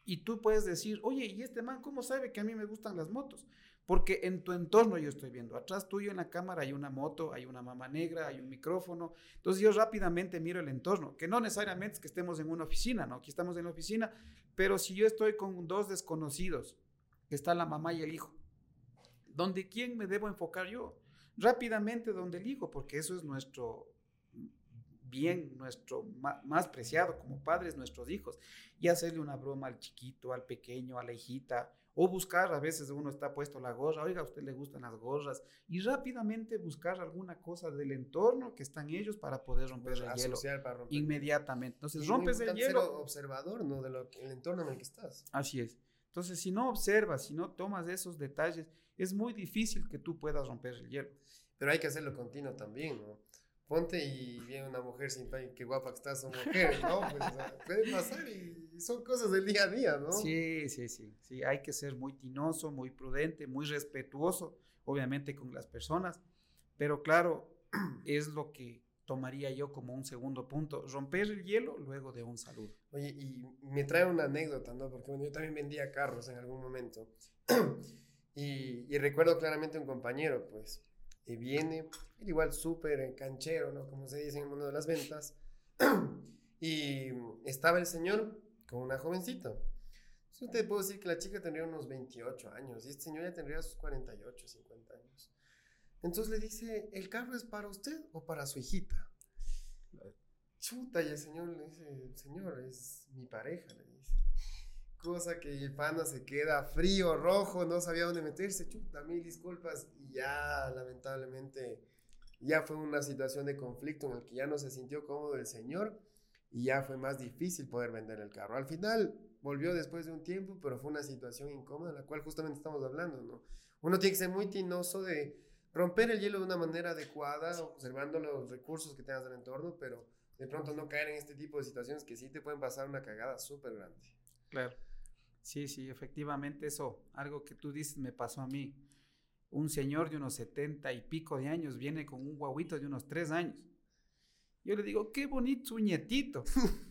Y tú puedes decir, oye, ¿y este man cómo sabe que a mí me gustan las motos? Porque en tu entorno yo estoy viendo, atrás tuyo en la cámara hay una moto, hay una mama negra, hay un micrófono. Entonces yo rápidamente miro el entorno, que no necesariamente es que estemos en una oficina, ¿no? Aquí estamos en la oficina, pero si yo estoy con dos desconocidos, que está la mamá y el hijo, ¿dónde quién me debo enfocar yo? Rápidamente donde el hijo, porque eso es nuestro bien nuestro más preciado como padres, nuestros hijos, y hacerle una broma al chiquito, al pequeño, a la hijita, o buscar, a veces uno está puesto la gorra, oiga, a usted le gustan las gorras, y rápidamente buscar alguna cosa del entorno que están ellos para poder romper el hielo inmediatamente. Entonces, rompes el hielo. Ser observador, ¿no? Del entorno en el que estás. Así es. Entonces, si no observas, si no tomas esos detalles, es muy difícil que tú puedas romper el hielo. Pero hay que hacerlo continuo también, ¿no? ponte y viene una mujer sin qué guapa que estás, son mujeres, ¿no? Pues, puede pasar y son cosas del día a día, ¿no? Sí, sí, sí, sí, hay que ser muy tinoso, muy prudente, muy respetuoso, obviamente con las personas, pero claro, es lo que tomaría yo como un segundo punto, romper el hielo luego de un saludo. Oye, y me trae una anécdota, ¿no? Porque bueno, yo también vendía carros en algún momento. y, y recuerdo claramente un compañero, pues, y viene, igual súper canchero, ¿no? Como se dice en el mundo de las ventas. y estaba el señor con una jovencita. Yo te puedo decir que la chica tendría unos 28 años y este señor ya tendría sus 48, 50 años. Entonces le dice, ¿el carro es para usted o para su hijita? Chuta, y el señor le dice, señor, es mi pareja, le dice cosa que el pana se queda frío, rojo, no sabía dónde meterse, chuta, mil disculpas, y ya lamentablemente ya fue una situación de conflicto en el que ya no se sintió cómodo el señor y ya fue más difícil poder vender el carro. Al final volvió después de un tiempo, pero fue una situación incómoda, la cual justamente estamos hablando, ¿no? Uno tiene que ser muy tinoso de romper el hielo de una manera adecuada, observando los recursos que tengas del entorno, pero de pronto no caer en este tipo de situaciones que sí te pueden pasar una cagada súper grande. Claro. Sí, sí, efectivamente eso, algo que tú dices me pasó a mí. un señor de unos setenta y pico de años viene con un guaguito de unos tres años. Yo le digo, qué bonito su nietito.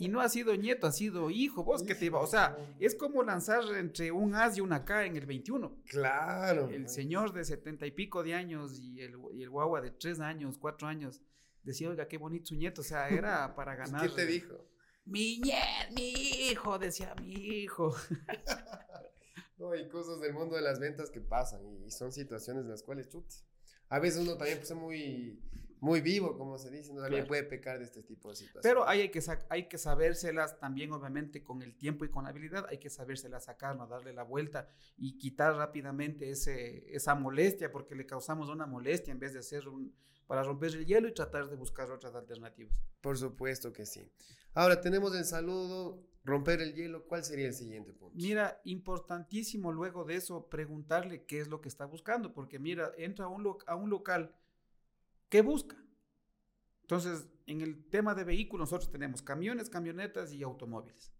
y no ha sido nieto, ha sido hijo. Vos que te iba. O sea, es como lanzar entre un as y una K en el 21. Claro. El señor de setenta y pico de años y el, y el guagua de tres años, cuatro años, decía, oiga, qué bonito su nieto. O sea, era para ganar. ¿Qué te dijo? Mi nieto, mi hijo, decía mi hijo. no, hay cosas del mundo de las ventas que pasan y son situaciones en las cuales, chutes. A veces uno también pues, es muy muy vivo, como se dice, no también puede pecar de este tipo de situaciones. Pero hay que, hay que sabérselas también, obviamente, con el tiempo y con la habilidad, hay que sabérselas sacar, no darle la vuelta y quitar rápidamente ese, esa molestia, porque le causamos una molestia en vez de hacer un, para romper el hielo y tratar de buscar otras alternativas. Por supuesto que sí. Ahora tenemos el saludo, romper el hielo, ¿cuál sería el siguiente punto? Mira, importantísimo luego de eso preguntarle qué es lo que está buscando, porque mira, entra a un, a un local ¿Qué busca? Entonces, en el tema de vehículos, nosotros tenemos camiones, camionetas y automóviles.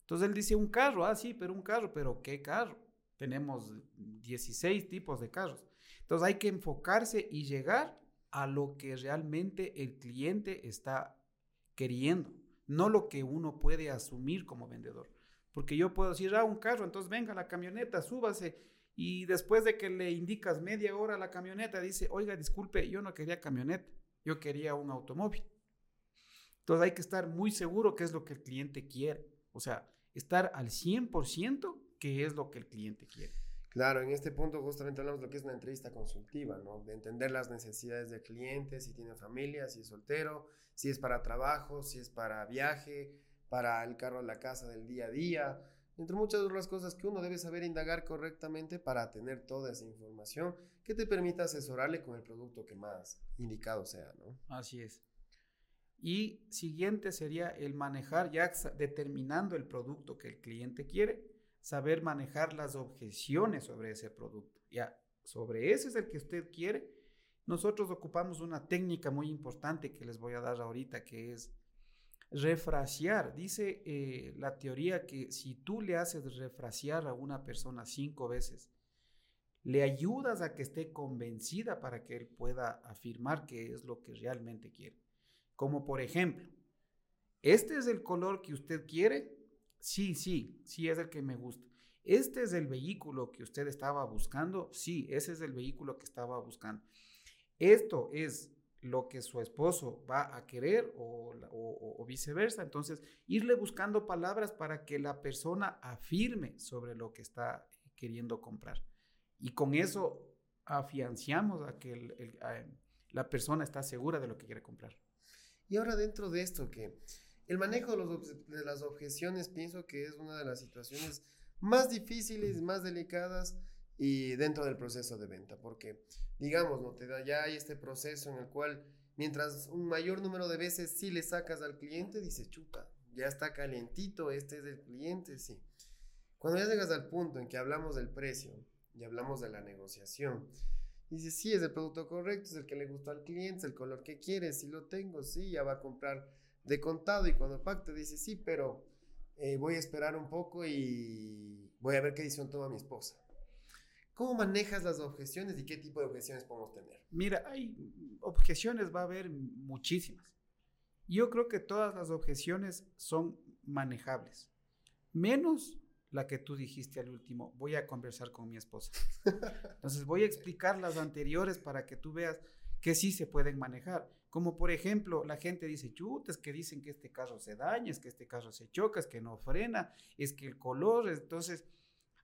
Entonces él dice un carro, ah, sí, pero un carro, pero ¿qué carro? Tenemos 16 tipos de carros. Entonces hay que enfocarse y llegar a lo que realmente el cliente está queriendo, no lo que uno puede asumir como vendedor. Porque yo puedo decir, ah, un carro, entonces venga la camioneta, súbase y después de que le indicas media hora a la camioneta, dice, oiga, disculpe, yo no quería camioneta, yo quería un automóvil. Entonces hay que estar muy seguro qué es lo que el cliente quiere. O sea, estar al 100% qué es lo que el cliente quiere. Claro, en este punto justamente hablamos de lo que es una entrevista consultiva, ¿no? De entender las necesidades del cliente, si tiene familia, si es soltero, si es para trabajo, si es para viaje, para el carro a la casa del día a día entre muchas otras cosas que uno debe saber indagar correctamente para tener toda esa información que te permita asesorarle con el producto que más indicado sea, ¿no? Así es. Y siguiente sería el manejar, ya determinando el producto que el cliente quiere, saber manejar las objeciones sobre ese producto. Ya, sobre ese es el que usted quiere. Nosotros ocupamos una técnica muy importante que les voy a dar ahorita, que es Refrasear, dice eh, la teoría que si tú le haces refrasear a una persona cinco veces, le ayudas a que esté convencida para que él pueda afirmar que es lo que realmente quiere. Como por ejemplo, ¿este es el color que usted quiere? Sí, sí, sí es el que me gusta. ¿Este es el vehículo que usted estaba buscando? Sí, ese es el vehículo que estaba buscando. Esto es lo que su esposo va a querer o, viceversa. Entonces, irle buscando palabras para que la persona afirme sobre lo que está queriendo comprar. Y con eso afianciamos a que la persona está segura de lo que quiere comprar. Y ahora dentro de esto, que el manejo de, de las objeciones pienso que es una de las situaciones más difíciles, más delicadas y dentro del proceso de venta, porque digamos, no te da ya hay este proceso en el cual mientras un mayor número de veces sí le sacas al cliente, dice, chuta, ya está calientito, este es el cliente, sí. Cuando ya llegas al punto en que hablamos del precio y hablamos de la negociación, dice, sí, es el producto correcto, es el que le gustó al cliente, es el color que quiere, si lo tengo, sí, ya va a comprar de contado y cuando pacte dice, sí, pero eh, voy a esperar un poco y voy a ver qué decisión toma mi esposa. ¿Cómo manejas las objeciones y qué tipo de objeciones podemos tener? Mira, hay objeciones, va a haber muchísimas. Yo creo que todas las objeciones son manejables, menos la que tú dijiste al último, voy a conversar con mi esposa. Entonces voy a explicar las anteriores para que tú veas que sí se pueden manejar. Como por ejemplo, la gente dice, chutes, que dicen que este carro se daña, es que este carro se choca, es que no frena, es que el color, entonces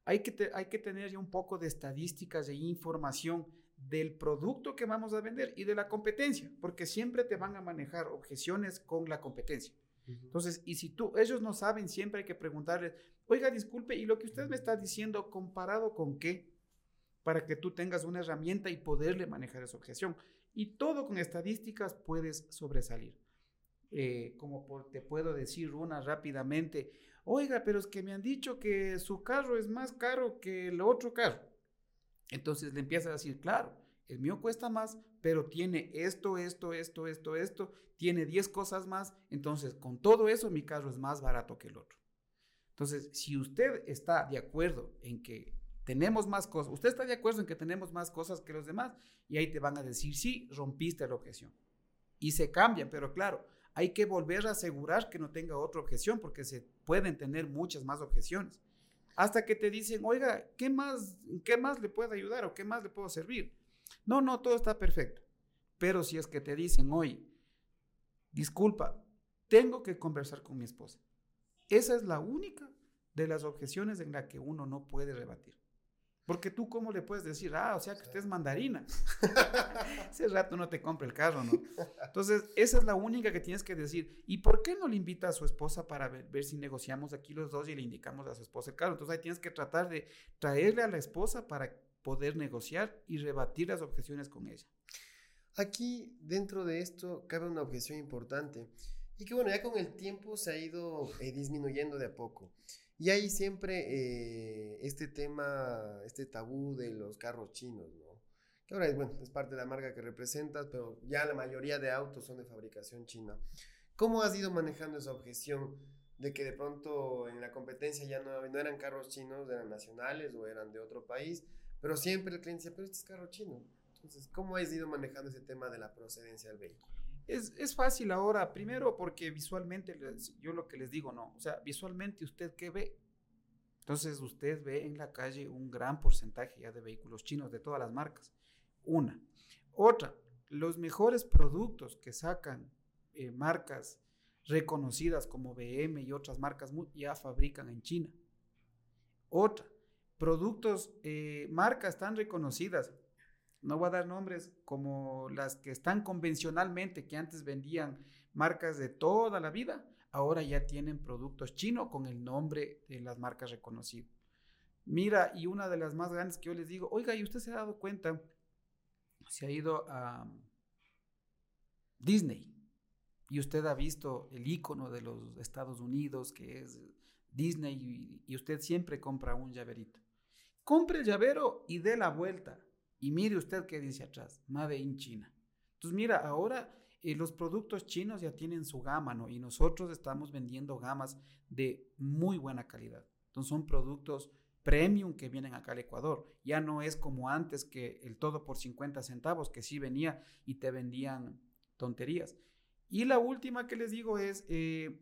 hay que, hay que tener ya un poco de estadísticas e información del producto que vamos a vender y de la competencia, porque siempre te van a manejar objeciones con la competencia. Entonces, y si tú, ellos no saben, siempre hay que preguntarles, oiga, disculpe, ¿y lo que usted me está diciendo comparado con qué? Para que tú tengas una herramienta y poderle manejar esa objeción. Y todo con estadísticas puedes sobresalir. Eh, como te puedo decir una rápidamente, oiga, pero es que me han dicho que su carro es más caro que el otro carro. Entonces le empieza a decir, claro, el mío cuesta más, pero tiene esto, esto, esto, esto, esto, tiene 10 cosas más, entonces con todo eso mi carro es más barato que el otro. Entonces, si usted está de acuerdo en que tenemos más cosas. ¿Usted está de acuerdo en que tenemos más cosas que los demás? Y ahí te van a decir, sí, rompiste la objeción. Y se cambian, pero claro, hay que volver a asegurar que no tenga otra objeción, porque se pueden tener muchas más objeciones. Hasta que te dicen, oiga, ¿qué más, qué más le puedo ayudar o qué más le puedo servir? No, no, todo está perfecto. Pero si es que te dicen, hoy, disculpa, tengo que conversar con mi esposa. Esa es la única de las objeciones en la que uno no puede rebatir. Porque tú, ¿cómo le puedes decir, ah, o sea que usted es mandarina? Ese rato no te compra el carro, ¿no? Entonces, esa es la única que tienes que decir. ¿Y por qué no le invita a su esposa para ver, ver, si negociamos aquí los dos y le indicamos a su esposa el carro? Entonces, ahí tienes que tratar de traerle a la esposa para poder negociar y rebatir las objeciones con ella. Aquí, dentro de esto, cabe una objeción importante. Y que bueno, ya con el tiempo se ha ido eh, disminuyendo de a poco. Y hay siempre eh, este tema, este tabú de los carros chinos, ¿no? Que ahora es, bueno, es parte de la marca que representas, pero ya la mayoría de autos son de fabricación china. ¿Cómo has ido manejando esa objeción de que de pronto en la competencia ya no, no eran carros chinos, eran nacionales o eran de otro país, pero siempre el cliente decía, pero este es carro chino? Entonces, ¿cómo has ido manejando ese tema de la procedencia del vehículo? Es, fácil ahora, primero porque visualmente, yo lo que les digo, no, o sea, visualmente usted qué ve. Entonces usted ve en la calle un gran porcentaje ya de vehículos chinos de todas las marcas. Una. Otra, los mejores productos que sacan eh, marcas reconocidas como BM y otras marcas ya fabrican en China. Otra, productos, eh, marcas tan reconocidas no voy a dar nombres como las que están convencionalmente, que antes vendían marcas de toda la vida, ahora ya tienen productos chinos con el nombre de las marcas reconocidas. Mira, y una de las más grandes que yo les digo, oiga, ¿y usted se ha dado cuenta? Se ha ido a Disney y usted ha visto el icono de los Estados Unidos que es Disney y, usted siempre compra un llaverito. Compre el llavero y dé la vuelta y mire usted qué dice atrás, Made in China. Entonces, mira, ahora eh, los productos chinos ya tienen su gama, ¿no? Y nosotros estamos vendiendo gamas de muy buena calidad. Entonces, son productos premium que vienen acá al Ecuador. Ya no es como antes que el todo por 50 centavos, que sí venía y te vendían tonterías. Y la última que les digo es, eh,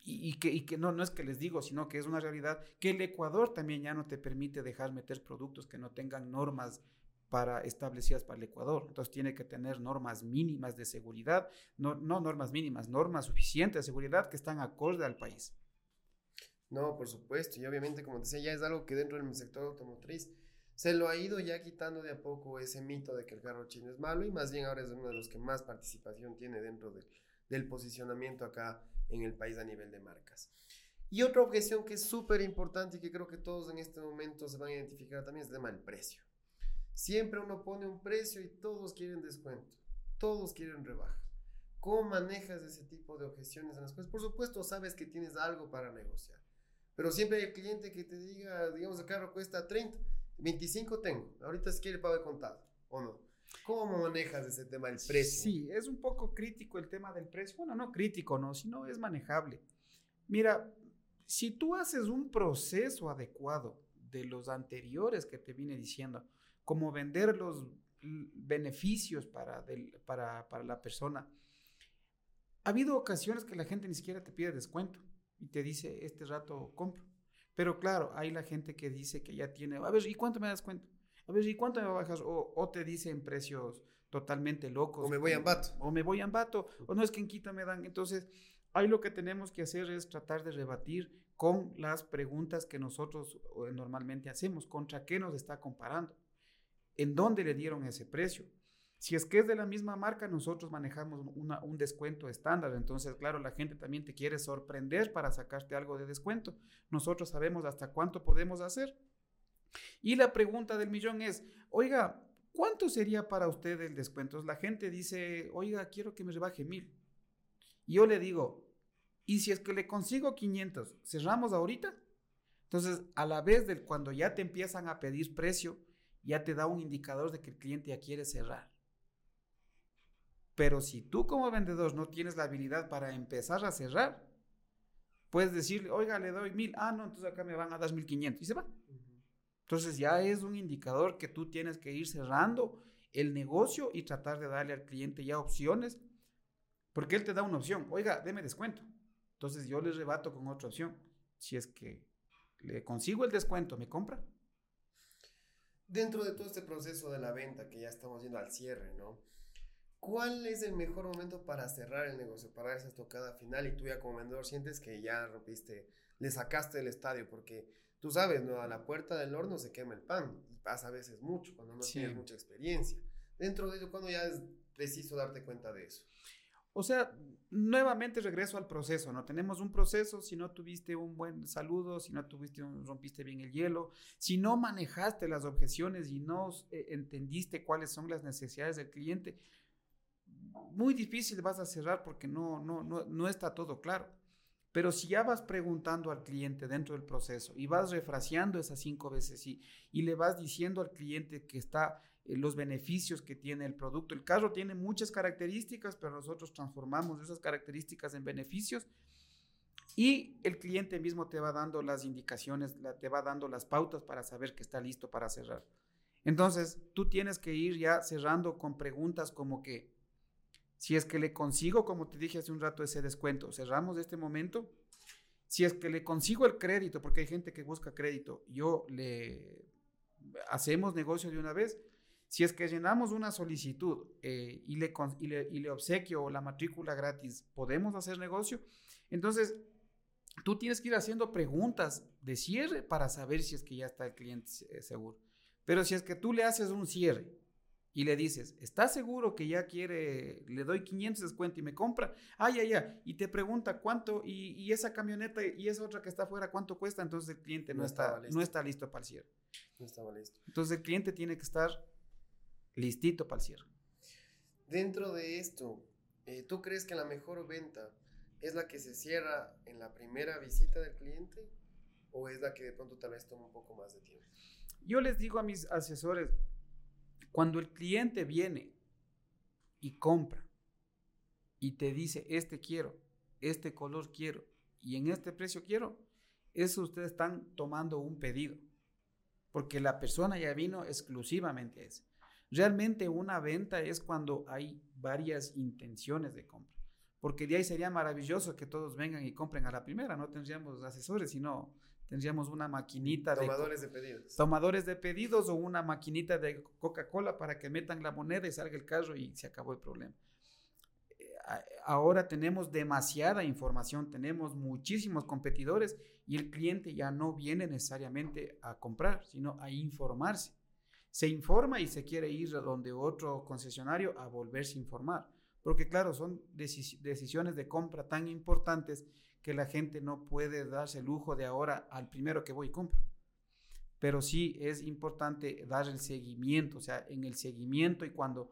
y, que, y, que, no, no es que les digo, sino que es una realidad, que el Ecuador también ya no te permite dejar meter productos que no tengan normas para, establecidas para el Ecuador. Entonces tiene que tener normas mínimas de seguridad, no, no normas mínimas, normas suficientes de seguridad que están acorde al país. No, por supuesto, y obviamente, como decía, ya es algo que dentro del sector automotriz se lo ha ido ya quitando de a poco ese mito de que el carro chino es malo y más bien ahora es uno de los que más participación tiene dentro del posicionamiento acá en el país a nivel de marcas. Y otra objeción que es súper importante y que creo que todos en este momento se van a identificar también es el tema del precio. Siempre uno pone un precio y todos quieren descuento, todos quieren rebaja. ¿Cómo manejas ese tipo de objeciones en las cosas? Por supuesto, sabes que tienes algo para negociar, pero siempre hay el cliente que te diga, digamos, el carro cuesta 30, 25 tengo, ahorita si quiere pago de contado, ¿o no? ¿Cómo manejas ese tema del precio? Sí, es un poco crítico el tema del precio. Bueno, no crítico, no, sino es manejable. Mira, si tú haces un proceso adecuado de los anteriores que te vine diciendo, como vender los beneficios para, para, para la persona. Ha habido ocasiones que la gente ni siquiera te pide descuento y te dice, este rato compro. Pero claro, hay la gente que dice que ya tiene, a ver, ¿y cuánto me das cuenta? A ver, ¿y cuánto me bajas? O, o te dicen precios totalmente locos. O me voy a Ambato. O me voy a Ambato. O no es que en Quito me dan. Entonces, ahí lo que tenemos que hacer es tratar de rebatir con las preguntas que nosotros eh, normalmente hacemos. ¿Contra qué nos está comparando? En dónde le dieron ese precio. Si es que es de la misma marca, nosotros manejamos un descuento estándar. Entonces, claro, la gente también te quiere sorprender para sacarte algo de descuento. Nosotros sabemos hasta cuánto podemos hacer. Y la pregunta del millón es, oiga, ¿cuánto sería para usted el descuento? La gente dice, oiga, quiero que me rebaje mil. Yo le digo, ¿y si es que le consigo 500, cerramos ahorita? Entonces, a la vez de cuando ya te empiezan a pedir precio, ya te da un indicador de que el cliente ya quiere cerrar. Pero si tú como vendedor no tienes la habilidad para empezar a cerrar, puedes decirle, oiga, le doy mil, ah, no, entonces acá me van a dar mil quinientos y se va. Entonces ya es un indicador que tú tienes que ir cerrando el negocio y tratar de darle al cliente ya opciones, porque él te da una opción, oiga, deme descuento. Entonces yo le rebato con otra opción. Si es que le consigo el descuento, ¿me compra? Dentro de todo este proceso de la venta, que ya estamos yendo al cierre, ¿no? ¿Cuál es el mejor momento para cerrar el negocio, para esa estocada final y tú ya como vendedor sientes que ya rompiste, le sacaste del estadio? Porque tú sabes, ¿no? A la puerta del horno se quema el pan y pasa a veces mucho cuando no tienes mucha experiencia. Dentro de ello, ¿cuándo ya es preciso darte cuenta de eso? O sea, nuevamente regreso al proceso, ¿no? Tenemos un proceso, si no tuviste un buen saludo, si no tuviste un, rompiste bien el hielo, si no manejaste las objeciones y no eh, entendiste cuáles son las necesidades del cliente, muy difícil vas a cerrar porque no, no, no, no está todo claro. Pero si ya vas preguntando al cliente dentro del proceso y vas refraseando esas cinco veces y, y le vas diciendo al cliente que está los beneficios que tiene el producto. El carro tiene muchas características, pero nosotros transformamos esas características en beneficios y el cliente mismo te va dando las indicaciones, te va dando las pautas para saber que está listo para cerrar. Entonces, tú tienes que ir ya cerrando con preguntas como que, si es que le consigo, como te dije hace un rato, ese descuento, cerramos este momento. Si es que le consigo el crédito, porque hay gente que busca crédito, yo le hacemos negocio de una vez. Si es que llenamos una solicitud eh, y, le, y, le, y le obsequio la matrícula gratis, ¿podemos hacer negocio? Entonces, tú tienes que ir haciendo preguntas de cierre para saber si es que ya está el cliente eh, seguro. Pero si es que tú le haces un cierre y le dices, ¿estás seguro que ya quiere, le doy 500 descuento y me compra? Ah, ya, ya. Y te pregunta cuánto, y, esa camioneta y esa otra que está afuera, ¿cuánto cuesta? Entonces el cliente no, está, no está listo para el cierre. No estaba listo. Entonces el cliente tiene que estar listito para el cierre. Dentro de esto, eh, ¿tú crees que la mejor venta es la que se cierra en la primera visita del cliente o es la que de pronto tal vez toma un poco más de tiempo? Yo les digo a mis asesores, cuando el cliente viene y compra y te dice, este quiero, este color quiero y en este precio quiero, eso ustedes están tomando un pedido, porque la persona ya vino exclusivamente a eso. Realmente una venta es cuando hay varias intenciones de compra, porque de ahí sería maravilloso que todos vengan y compren a la primera, no tendríamos asesores, sino tendríamos una maquinita de... Tomadores de pedidos. Tomadores de pedidos o una maquinita de Coca-Cola para que metan la moneda y salga el carro y se acabó el problema. Eh, ahora tenemos demasiada información, tenemos muchísimos competidores y el cliente ya no viene necesariamente a comprar, sino a informarse. Se informa y se quiere ir a donde otro concesionario a volverse a informar. Porque claro, son decisiones de compra tan importantes que la gente no puede darse el lujo de ahora al primero que voy y compro. Pero sí es importante dar el seguimiento, o sea, en el seguimiento y cuando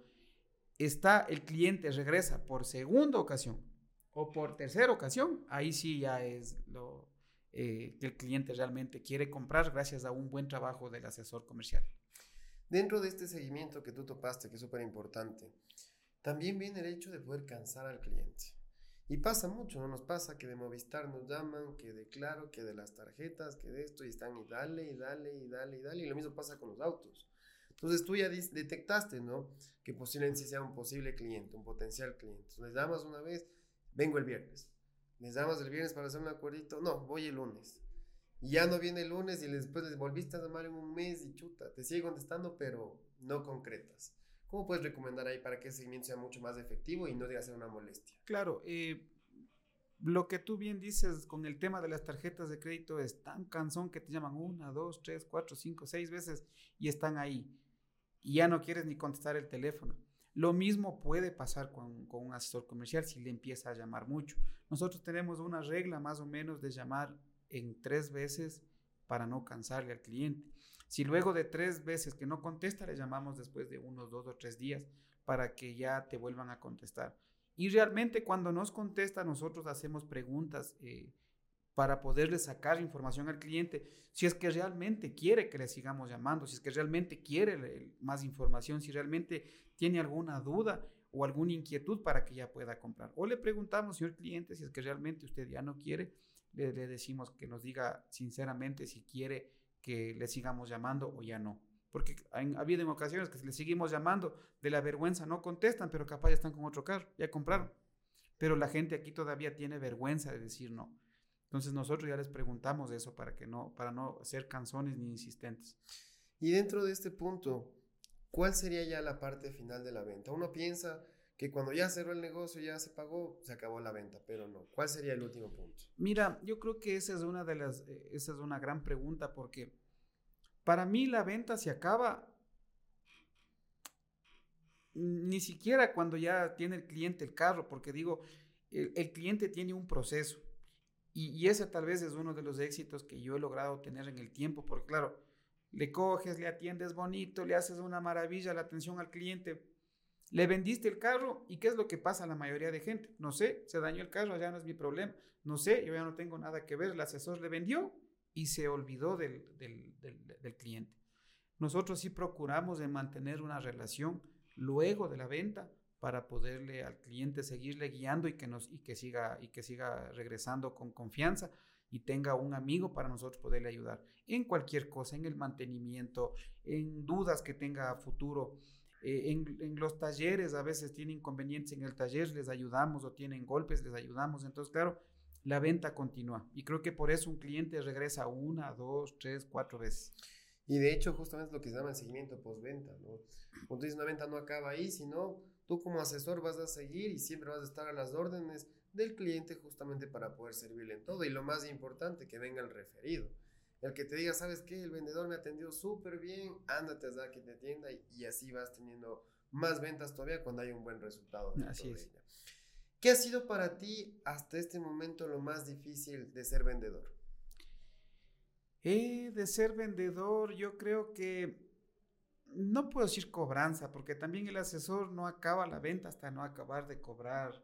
está el cliente regresa por segunda ocasión o por tercera ocasión, ahí sí ya es lo eh, que el cliente realmente quiere comprar gracias a un buen trabajo del asesor comercial. Dentro de este seguimiento que tú topaste, que es súper importante, también viene el hecho de poder cansar al cliente. Y pasa mucho, ¿no? Nos pasa que de Movistar nos llaman, que de Claro, que de las tarjetas, que de esto, y están y dale, y dale, y dale, y dale. Y lo mismo pasa con los autos. Entonces tú ya detectaste, ¿no? Que posiblemente sea un posible cliente, un potencial cliente. Entonces les llamas una vez, vengo el viernes. Les llamas el viernes para hacer un acuerdito, no, voy el lunes. Y ya no viene el lunes y después les volviste a llamar en un mes y chuta, te sigue contestando, pero no concretas. ¿Cómo puedes recomendar ahí para que ese seguimiento sea mucho más efectivo y no diga ser una molestia? Claro, eh, lo que tú bien dices con el tema de las tarjetas de crédito es tan cansón que te llaman una, dos, tres, cuatro, cinco, seis veces y están ahí. Y ya no quieres ni contestar el teléfono. Lo mismo puede pasar con, con, un asesor comercial si le empieza a llamar mucho. Nosotros tenemos una regla más o menos de llamar en tres veces para no cansarle al cliente. Si luego de tres veces que no contesta, le llamamos después de unos dos o tres días para que ya te vuelvan a contestar. Y realmente cuando nos contesta, nosotros hacemos preguntas eh, para poderle sacar información al cliente. Si es que realmente quiere que le sigamos llamando, si es que realmente quiere más información, si realmente tiene alguna duda o alguna inquietud para que ya pueda comprar. O le preguntamos, señor cliente, si es que realmente usted ya no quiere, le, decimos que nos diga sinceramente si quiere que le sigamos llamando o ya no. Porque ha habido en ocasiones que le seguimos llamando, de la vergüenza no contestan, pero capaz ya están con otro carro, ya compraron. Pero la gente aquí todavía tiene vergüenza de decir no. Entonces nosotros ya les preguntamos eso para que no, para no ser canzones ni insistentes. Y dentro de este punto, ¿cuál sería ya la parte final de la venta? Uno piensa que cuando ya cerró el negocio, ya se pagó, se acabó la venta, pero no. ¿Cuál sería el último punto? Mira, yo creo que esa es una de las, eh, esa es una gran pregunta porque para mí la venta se acaba ni siquiera cuando ya tiene el cliente el carro, porque digo, el cliente tiene un proceso y, ese tal vez es uno de los éxitos que yo he logrado tener en el tiempo, porque claro, le coges, le atiendes bonito, le haces una maravilla la atención al cliente, le vendiste el carro y ¿qué es lo que pasa a la mayoría de gente? No sé, se dañó el carro, ya no es mi problema, no sé, yo ya no tengo nada que ver, el asesor le vendió y se olvidó del, del, cliente. Nosotros sí procuramos de mantener una relación luego de la venta para poderle al cliente seguirle guiando y que nos y que siga y que siga regresando con confianza y tenga un amigo para nosotros poderle ayudar en cualquier cosa, en el mantenimiento, en dudas que tenga a futuro. Eh, en, en, los talleres a veces tienen inconvenientes en el taller, les ayudamos o tienen golpes, les ayudamos. Entonces, claro, la venta continúa. Y creo que por eso un cliente regresa una, dos, tres, cuatro veces. Y de hecho, justamente es lo que se llama el seguimiento postventa, ¿no? Cuando dices una venta no acaba ahí, sino Tú como asesor vas a seguir y siempre vas a estar a las órdenes del cliente justamente para poder servirle en todo. Y lo más importante, que venga el referido. El que te diga, ¿sabes qué? El vendedor me atendió súper bien, ándate a que te atienda y, así vas teniendo más ventas todavía cuando hay un buen resultado. Así es. ¿Qué ha sido para ti hasta este momento lo más difícil de ser vendedor? Eh, de ser vendedor, yo creo que no puedo decir cobranza, porque también el asesor no acaba la venta hasta no acabar de cobrar.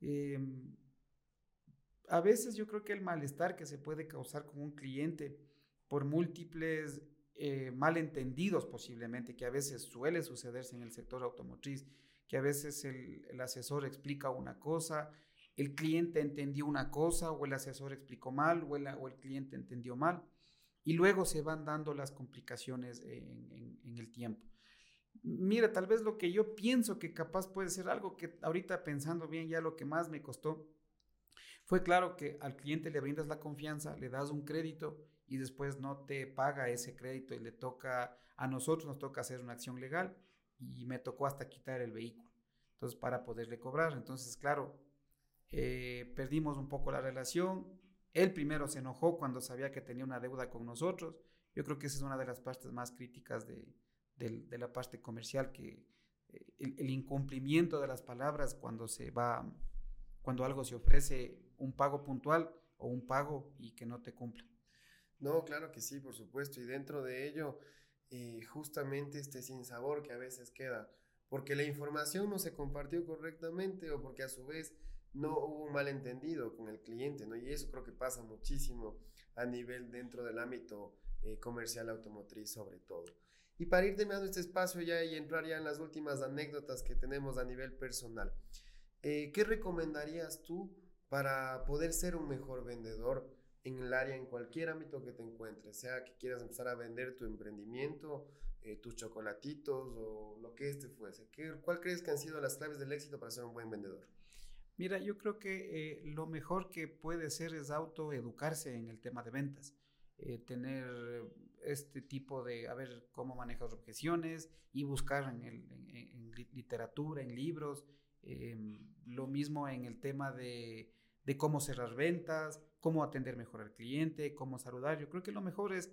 Em, a veces yo creo que el malestar que se puede causar con un cliente por múltiples eh, malentendidos posiblemente, que a veces suele sucederse en el sector automotriz, que a veces el, asesor explica una cosa, el cliente entendió una cosa o el asesor explicó mal o el cliente entendió mal y luego se van dando las complicaciones en, el tiempo. Mira, tal vez lo que yo pienso que capaz puede ser algo que ahorita pensando bien ya lo que más me costó fue claro que al cliente le brindas la confianza, le das un crédito y después no te paga ese crédito y le toca, a nosotros nos toca hacer una acción legal y me tocó hasta quitar el vehículo. Entonces, para poderle cobrar. Entonces, claro, eh, perdimos un poco la relación, él primero se enojó cuando sabía que tenía una deuda con nosotros. Yo creo que esa es una de las partes más críticas de, la parte comercial, que eh, el, incumplimiento de las palabras cuando se va, cuando algo se ofrece un pago puntual o un pago y que no te cumple. No, claro que sí, por supuesto. Y dentro de ello, eh, justamente este sinsabor que a veces queda, porque la información no se compartió correctamente o porque a su vez no hubo un malentendido con el cliente, ¿no? Y eso creo que pasa muchísimo a nivel dentro del ámbito eh, comercial automotriz sobre todo. Y para ir terminando este espacio ya y entrar ya en las últimas anécdotas que tenemos a nivel personal, eh, ¿qué recomendarías tú para poder ser un mejor vendedor en el área, en cualquier ámbito que te encuentres? Sea que quieras empezar a vender tu emprendimiento, eh, tus chocolatitos o lo que este fuese. ¿Qué, ¿Cuál crees que han sido las claves del éxito para ser un buen vendedor? Mira, yo creo que eh, lo mejor que puede ser es autoeducarse en el tema de ventas. Eh, tener este tipo de, a ver, cómo manejas objeciones y buscar en, literatura, en libros. Em, lo mismo en el tema de, cómo cerrar ventas, cómo atender mejor al cliente, cómo saludar. Yo creo que lo mejor es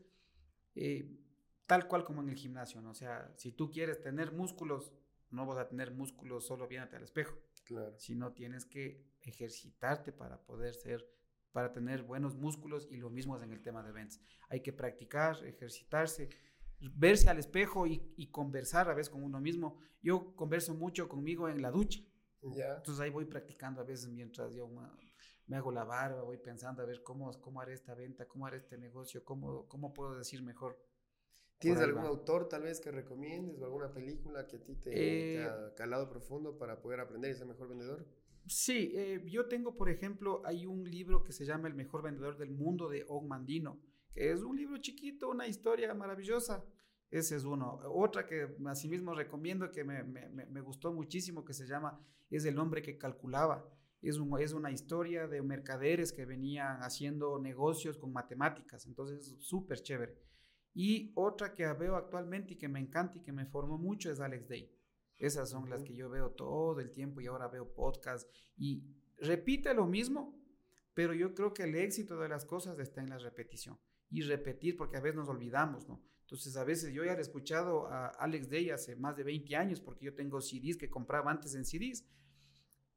eh, tal cual como en el gimnasio, ¿no? O sea, si tú quieres tener músculos, no vas a tener músculos solo viéndote al espejo. Claro. Sino tienes que ejercitarte para poder ser, para tener buenos músculos y lo mismo es en el tema de ventas. Hay que practicar, ejercitarse, verse al espejo y, conversar a veces con uno mismo. Yo converso mucho conmigo en la ducha. Entonces ahí voy practicando a veces mientras yo me hago la barba, voy pensando a ver cómo, cómo haré esta venta, cómo haré este negocio, cómo, cómo puedo decir mejor. ¿Tienes algún autor tal vez que recomiendes o alguna película que a ti te, eh, ha calado profundo para poder aprender y ser mejor vendedor? Sí, eh, yo tengo, por ejemplo, hay un libro que se llama El mejor vendedor del mundo de Og Mandino, que es un libro chiquito, una historia maravillosa. Ese es uno. Otra que asimismo recomiendo que me, me, me gustó muchísimo, que se llama Es el hombre que calculaba. Es, un, es una historia de mercaderes que venían haciendo negocios con matemáticas. Entonces, súper chévere. Y otra que veo actualmente y que me encanta y que me formó mucho es Alex Day. Esas son las que yo veo todo el tiempo y ahora veo podcast y repite lo mismo, pero yo creo que el éxito de las cosas está en la repetición y repetir porque a veces nos olvidamos, ¿no? Entonces, a veces yo ya he escuchado a Alex Day hace más de 20 años porque yo tengo CDs que compraba antes en CDs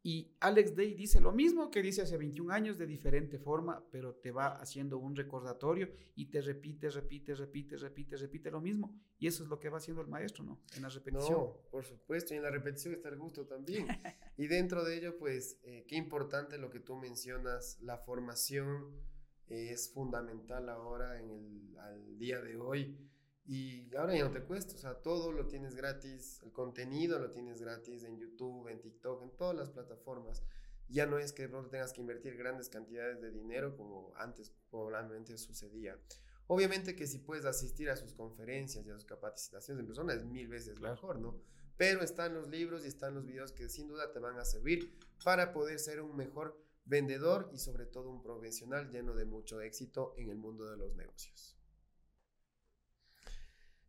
y Alex Day dice lo mismo que dice hace 21 años de diferente forma, pero te va haciendo un recordatorio y te repite, repite, repite, repite, repite lo mismo. Y eso es lo que va haciendo el maestro, ¿no? En la repetición. No, por supuesto, y en la repetición está el gusto también. y dentro de ello, pues, eh, qué importante lo que tú mencionas, la formación es fundamental ahora en el al día de hoy y ahora ya no te cuesta, o sea, todo lo tienes gratis, el contenido lo tienes gratis en YouTube, en TikTok, en todas las plataformas. Ya no es que de pronto tengas que invertir grandes cantidades de dinero como antes probablemente sucedía. Obviamente que si puedes asistir a sus conferencias y a sus capacitaciones en persona es mil veces mejor, ¿no? Pero están los libros y están los videos que sin duda te van a servir para poder ser un mejor vendedor y sobre todo un profesional lleno de mucho éxito en el mundo de los negocios.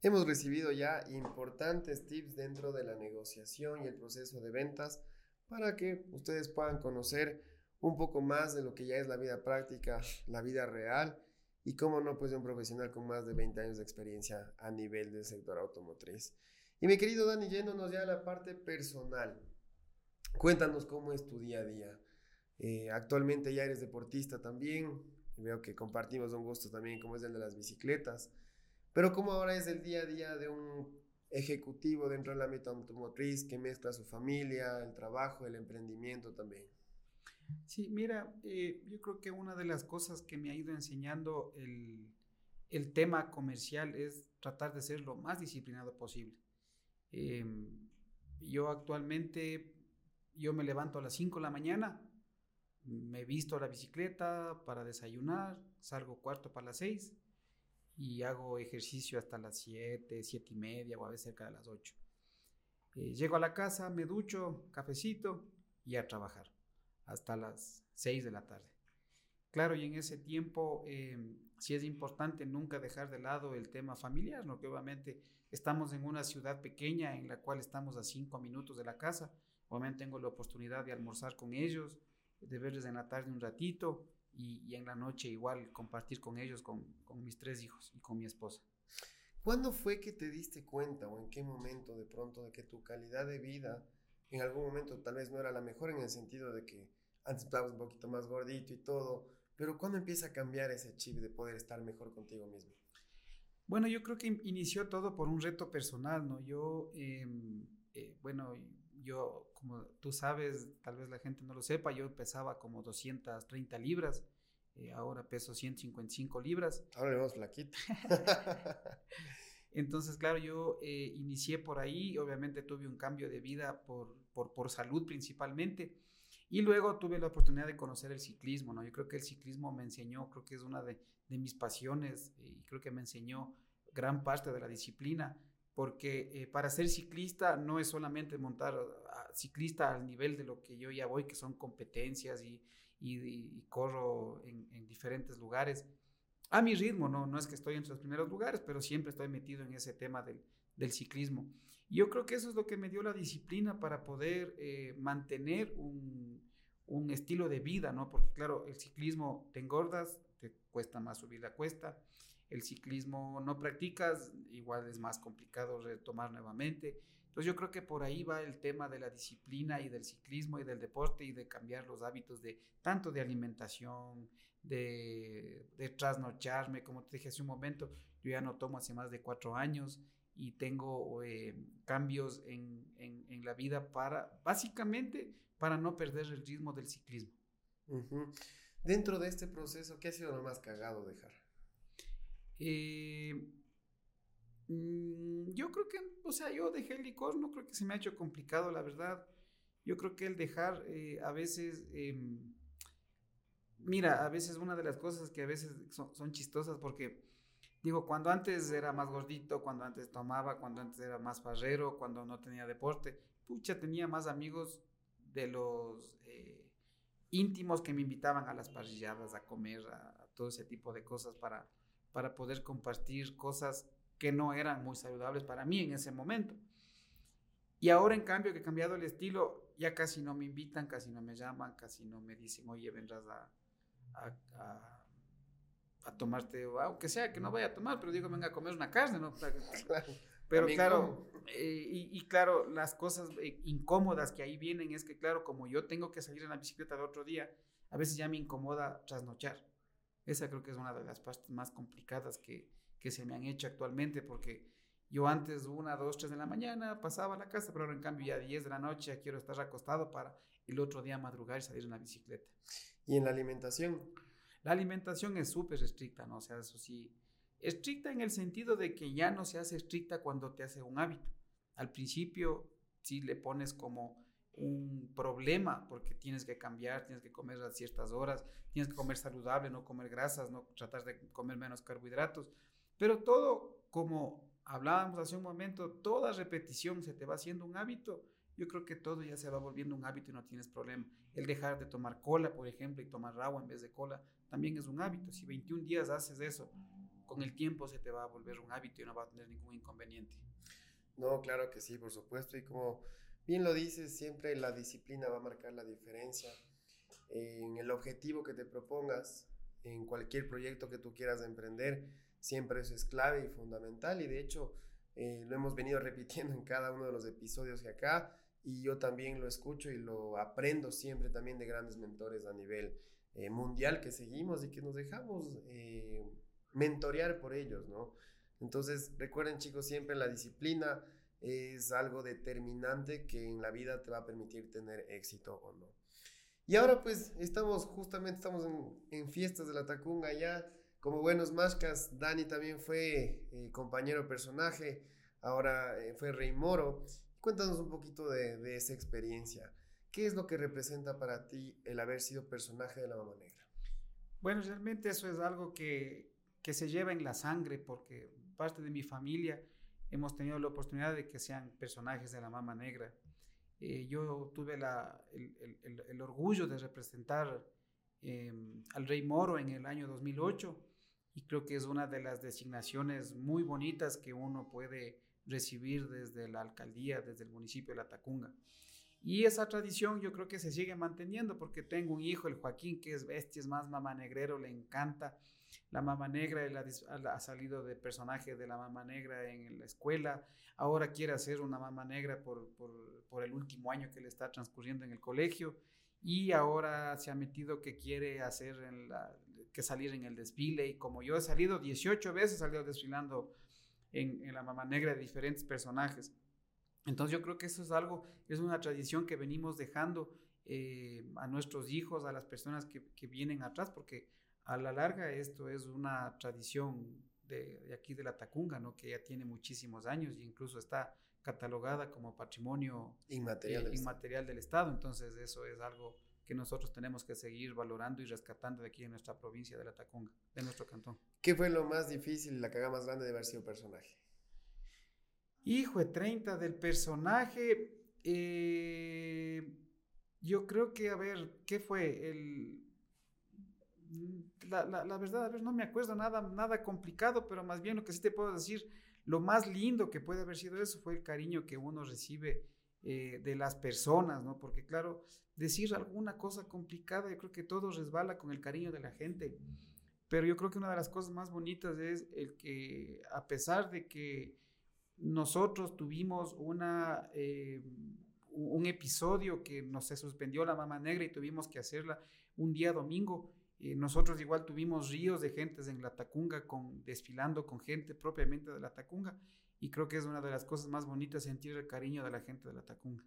Hemos recibido ya importantes tips dentro de la negociación y el proceso de ventas para que ustedes puedan conocer un poco más de lo que ya es la vida práctica, la vida real y cómo no, pues un profesional con más de 20 años de experiencia a nivel del sector automotriz. Y mi querido Dani, yéndonos ya a la parte personal, cuéntanos cómo es tu día a día. Eh, actualmente ya eres deportista también, veo que compartimos un gusto también como es el de las bicicletas. Pero ¿cómo ahora es el día a día de un ejecutivo dentro del ámbito automotriz que mezcla su familia, el trabajo, el emprendimiento también? Sí, mira, eh, yo creo que una de las cosas que me ha ido enseñando el, el tema comercial es tratar de ser lo más disciplinado posible. Em, yo actualmente, yo me levanto a las 5 de la mañana, me visto a la bicicleta para desayunar, salgo cuarto para las 6 y hago ejercicio hasta las 7, 7 y media o a veces cerca de las 8. Eh, llego a la casa, me ducho, cafecito y a trabajar hasta las 6 de la tarde. Claro, y en ese tiempo eh, sí es importante nunca dejar de lado el tema familiar, ¿no? obviamente estamos en una ciudad pequeña en la cual estamos a 5 minutos de la casa. Obviamente tengo la oportunidad de almorzar con ellos, de verles en la tarde un ratito y, en la noche igual compartir con ellos, con, con, mis tres hijos y con mi esposa. ¿Cuándo fue que te diste cuenta o en qué momento de pronto de que tu calidad de vida en algún momento tal vez no era la mejor en el sentido de que antes estabas un poquito más gordito y todo, pero ¿cuándo empieza a cambiar ese chip de poder estar mejor contigo mismo? Bueno, yo creo que inició todo por un reto personal, ¿no? Yo, em, eh, bueno, yo, como tú sabes, tal vez la gente no lo sepa, yo pesaba como 230 libras, eh, ahora peso 155 libras. Ahora le vamos flaquito. Entonces, claro, yo eh, inicié por ahí, obviamente tuve un cambio de vida por, por, por, salud principalmente, y luego tuve la oportunidad de conocer el ciclismo, ¿no? Yo creo que el ciclismo me enseñó, creo que es una de, de mis pasiones, y creo que me enseñó gran parte de la disciplina, porque eh, para ser ciclista no es solamente montar ciclista al nivel de lo que yo ya voy, que son competencias y, y, corro en, en, diferentes lugares. A mi ritmo, ¿no? no es que estoy en los primeros lugares, pero siempre estoy metido en ese tema del, del ciclismo. Y yo creo que eso es lo que me dio la disciplina para poder eh, mantener un, un, estilo de vida, ¿no? Porque claro, el ciclismo te engordas, te cuesta más subir la cuesta, el ciclismo no practicas, igual es más complicado retomar nuevamente. Entonces yo creo que por ahí va el tema de la disciplina y del ciclismo y del deporte y de cambiar los hábitos de tanto de alimentación, de, de trasnocharme, como te dije hace un momento, yo ya no tomo hace más de cuatro años y tengo eh, cambios en, en, en, la vida para, básicamente, para no perder el ritmo del ciclismo. Dentro de este proceso, ¿qué ha sido lo más cagado dejar? Eh, mm, yo creo que, o sea, yo dejé el licor, no creo que se me ha hecho complicado, la verdad. Yo creo que el dejar eh, a veces, em, Mira, a veces una de las cosas que a veces son, chistosas porque, digo, cuando antes era más gordito, cuando antes tomaba, cuando antes era más farrero, cuando no tenía deporte, pucha, tenía más amigos de los eh, íntimos que me invitaban a las parrilladas, a comer, a, todo ese tipo de cosas para, para poder compartir cosas que no eran muy saludables para mí en ese momento. Y ahora, en cambio, que he cambiado el estilo, ya casi no me invitan, casi no me llaman, casi no me dicen, oye, vendrás a, a, a, tomarte, aunque sea que no vaya a tomar, pero digo, venga a comer una carne, ¿no? Pero claro, eh, y, y, claro, las cosas eh, incómodas que ahí vienen es que, claro, como yo tengo que salir en la bicicleta el otro día, a veces ya me incomoda trasnochar. Esa creo que es una de las partes más complicadas que, que se me han hecho actualmente, porque yo antes, una, dos, tres de la mañana, pasaba a la casa, pero ahora en cambio ya 10 de la noche ya quiero estar acostado para el otro día madrugar y salir en la bicicleta. ¿Y en la alimentación? La alimentación es súper estricta, ¿no? O sea, eso sí, estricta en el sentido de que ya no se hace estricta cuando te hace un hábito. Al principio sí le pones como un problema porque tienes que cambiar, tienes que comer a ciertas horas, tienes que comer saludable, no comer grasas, no tratar de comer menos carbohidratos, pero todo como hablábamos hace un momento, toda repetición se te va haciendo un hábito. Yo creo que todo ya se va volviendo un hábito y no tienes problema. El dejar de tomar cola, por ejemplo, y tomar agua en vez de cola, también es un hábito. Si 21 días haces eso, con el tiempo se te va a volver un hábito y no va a tener ningún inconveniente. No, claro que sí, por supuesto. Y como bien lo dices, siempre la disciplina va a marcar la diferencia en el objetivo que te propongas, en cualquier proyecto que tú quieras emprender siempre eso es clave y fundamental y de hecho eh, lo hemos venido repitiendo en cada uno de los episodios que acá y yo también lo escucho y lo aprendo siempre también de grandes mentores a nivel eh, mundial que seguimos y que nos dejamos eh, mentorear por ellos, ¿no? Entonces recuerden chicos, siempre la disciplina es algo determinante que en la vida te va a permitir tener éxito o no. Y ahora pues estamos justamente, estamos en, en fiestas de la Tacunga ya, como buenos mascas, Dani también fue eh, compañero personaje, ahora eh, fue Rey Moro. Cuéntanos un poquito de, esa experiencia. ¿Qué es lo que representa para ti el haber sido personaje de la Mama Negra? Bueno, realmente eso es algo que, que se lleva en la sangre porque parte de mi familia hemos tenido la oportunidad de que sean personajes de la Mama Negra. Eh, yo tuve el, orgullo de representar em, al Rey Moro en el año 2008 y creo que es una de las designaciones muy bonitas que uno puede recibir desde la alcaldía, desde el municipio de La Tacunga. Y esa tradición yo creo que se sigue manteniendo porque tengo un hijo, el Joaquín, que es bestia, es más mamá negrero, le encanta la mama negra, ha, salido de personaje de la mama negra en la escuela, ahora quiere hacer una mama negra por, por, el último año que le está transcurriendo en el colegio y ahora se ha metido que quiere hacer que salir en el desfile y como yo he salido 18 veces, he salido desfilando en, la Mamá Negra de diferentes personajes. Entonces yo creo que eso es algo, es una tradición que venimos dejando eh, a nuestros hijos, a las personas que, vienen atrás, porque a la larga esto es una tradición de, de, aquí de la Tacunga, ¿no? que ya tiene muchísimos años e incluso está catalogada como patrimonio inmaterial, eh, inmaterial del Estado. Entonces eso es algo que nosotros tenemos que seguir valorando y rescatando de aquí en nuestra provincia de la Tacunga, de nuestro cantón. ¿Qué fue lo más difícil y la caga más grande de haber sido personaje? Hijo de 30 del personaje, eh, yo creo que, a ver, ¿qué fue? El, la, la, la, verdad, a ver, no me acuerdo nada, nada complicado, pero más bien lo que sí te puedo decir, lo más lindo que puede haber sido eso fue el cariño que uno recibe eh, de las personas, ¿no? Porque claro, decir alguna cosa complicada, yo creo que todo resbala con el cariño de la gente. Pero yo creo que una de las cosas más bonitas es el que a pesar de que nosotros tuvimos una, eh, un episodio que nos se suspendió la mama negra y tuvimos que hacerla un día domingo, eh, nosotros igual tuvimos ríos de gentes en la Tacunga con, desfilando con gente propiamente de la Tacunga y creo que es una de las cosas más bonitas sentir el cariño de la gente de la Tacunga.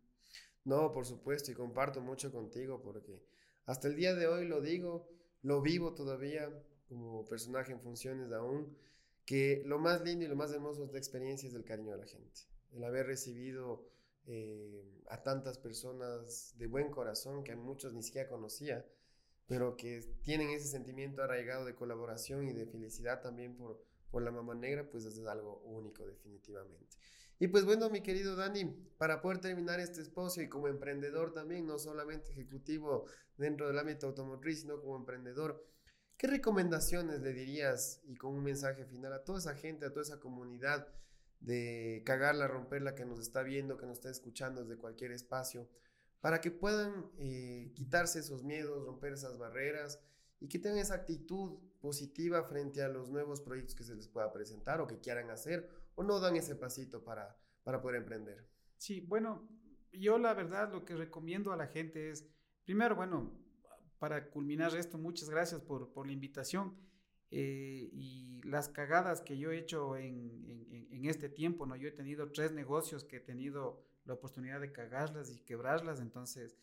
No, por supuesto, y comparto mucho contigo porque hasta el día de hoy lo digo, lo vivo todavía como personaje en funciones aún, que lo más lindo y lo más hermoso de la experiencia es el cariño de la gente, el haber recibido eh, a tantas personas de buen corazón que a muchos ni siquiera conocía, pero que tienen ese sentimiento arraigado de colaboración y de felicidad también por, por la mamá negra, pues es algo único definitivamente. Y pues bueno, mi querido Dani, para poder terminar este espacio y como emprendedor también, no solamente ejecutivo dentro del ámbito automotriz, sino como emprendedor, ¿qué recomendaciones le dirías y con un mensaje final a toda esa gente, a toda esa comunidad de cagarla, romperla que nos está viendo, que nos está escuchando desde cualquier espacio, para que puedan eh, quitarse esos miedos, romper esas barreras y que tengan esa actitud positiva frente a los nuevos proyectos que se les pueda presentar o que quieran hacer o no dan ese pasito para, para poder emprender? Sí, bueno, yo la verdad lo que recomiendo a la gente es, primero, bueno, para culminar esto, muchas gracias por, por la invitación. Eh, y las cagadas que yo he hecho en, en, en, este tiempo, ¿no? Yo he tenido tres negocios que he tenido la oportunidad de cagarlas y quebrarlas, entonces,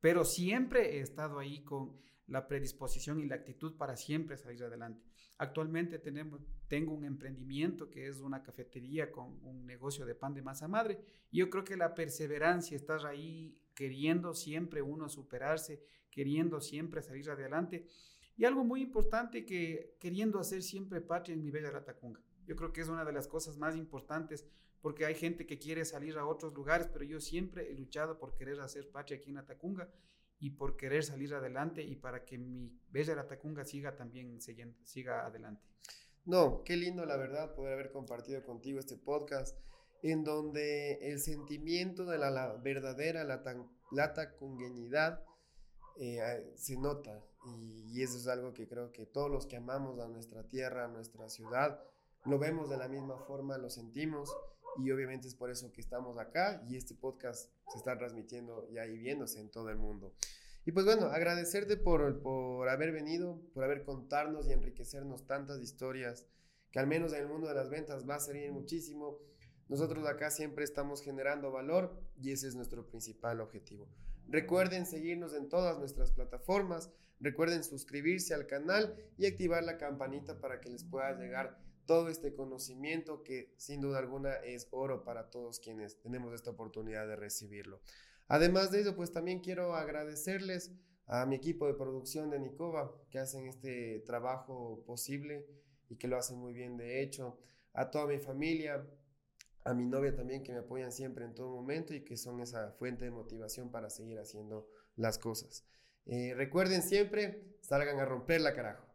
pero siempre he estado ahí con la predisposición y la actitud para siempre salir adelante. Actualmente tenemos, tengo un emprendimiento que es una cafetería con un negocio de pan de masa madre. Yo creo que la perseverancia, estar ahí queriendo siempre uno superarse, queriendo siempre salir adelante. Y algo muy importante que queriendo hacer siempre patria en mi bella Latacunga. Yo creo que es una de las cosas más importantes porque hay gente que quiere salir a otros lugares, pero yo siempre he luchado por querer hacer patria aquí en Latacunga y por querer salir adelante y para que mi bella Latacunga siga también siga adelante. No, qué lindo la verdad poder haber compartido contigo este podcast en donde el sentimiento de la, verdadera latacungueñidad eh, se nota y, y, eso es algo que creo que todos los que amamos a nuestra tierra, a nuestra ciudad, lo vemos de la misma forma, lo sentimos y obviamente es por eso que estamos acá y este podcast se está transmitiendo y ahí viéndose en todo el mundo. Y pues bueno, agradecerte por, por haber venido, por haber contarnos y enriquecernos tantas historias que al menos en el mundo de las ventas va a servir muchísimo. Nosotros acá siempre estamos generando valor y ese es nuestro principal objetivo. Recuerden seguirnos en todas nuestras plataformas, recuerden suscribirse al canal y activar la campanita para que les pueda llegar todo este conocimiento que sin duda alguna es oro para todos quienes tenemos esta oportunidad de recibirlo. Además de eso, pues también quiero agradecerles a mi equipo de producción de Nicova que hacen este trabajo posible y que lo hacen muy bien de hecho, a toda mi familia, a mi novia también que me apoyan siempre en todo momento y que son esa fuente de motivación para seguir haciendo las cosas. Eh, recuerden siempre, salgan a romper la carajo.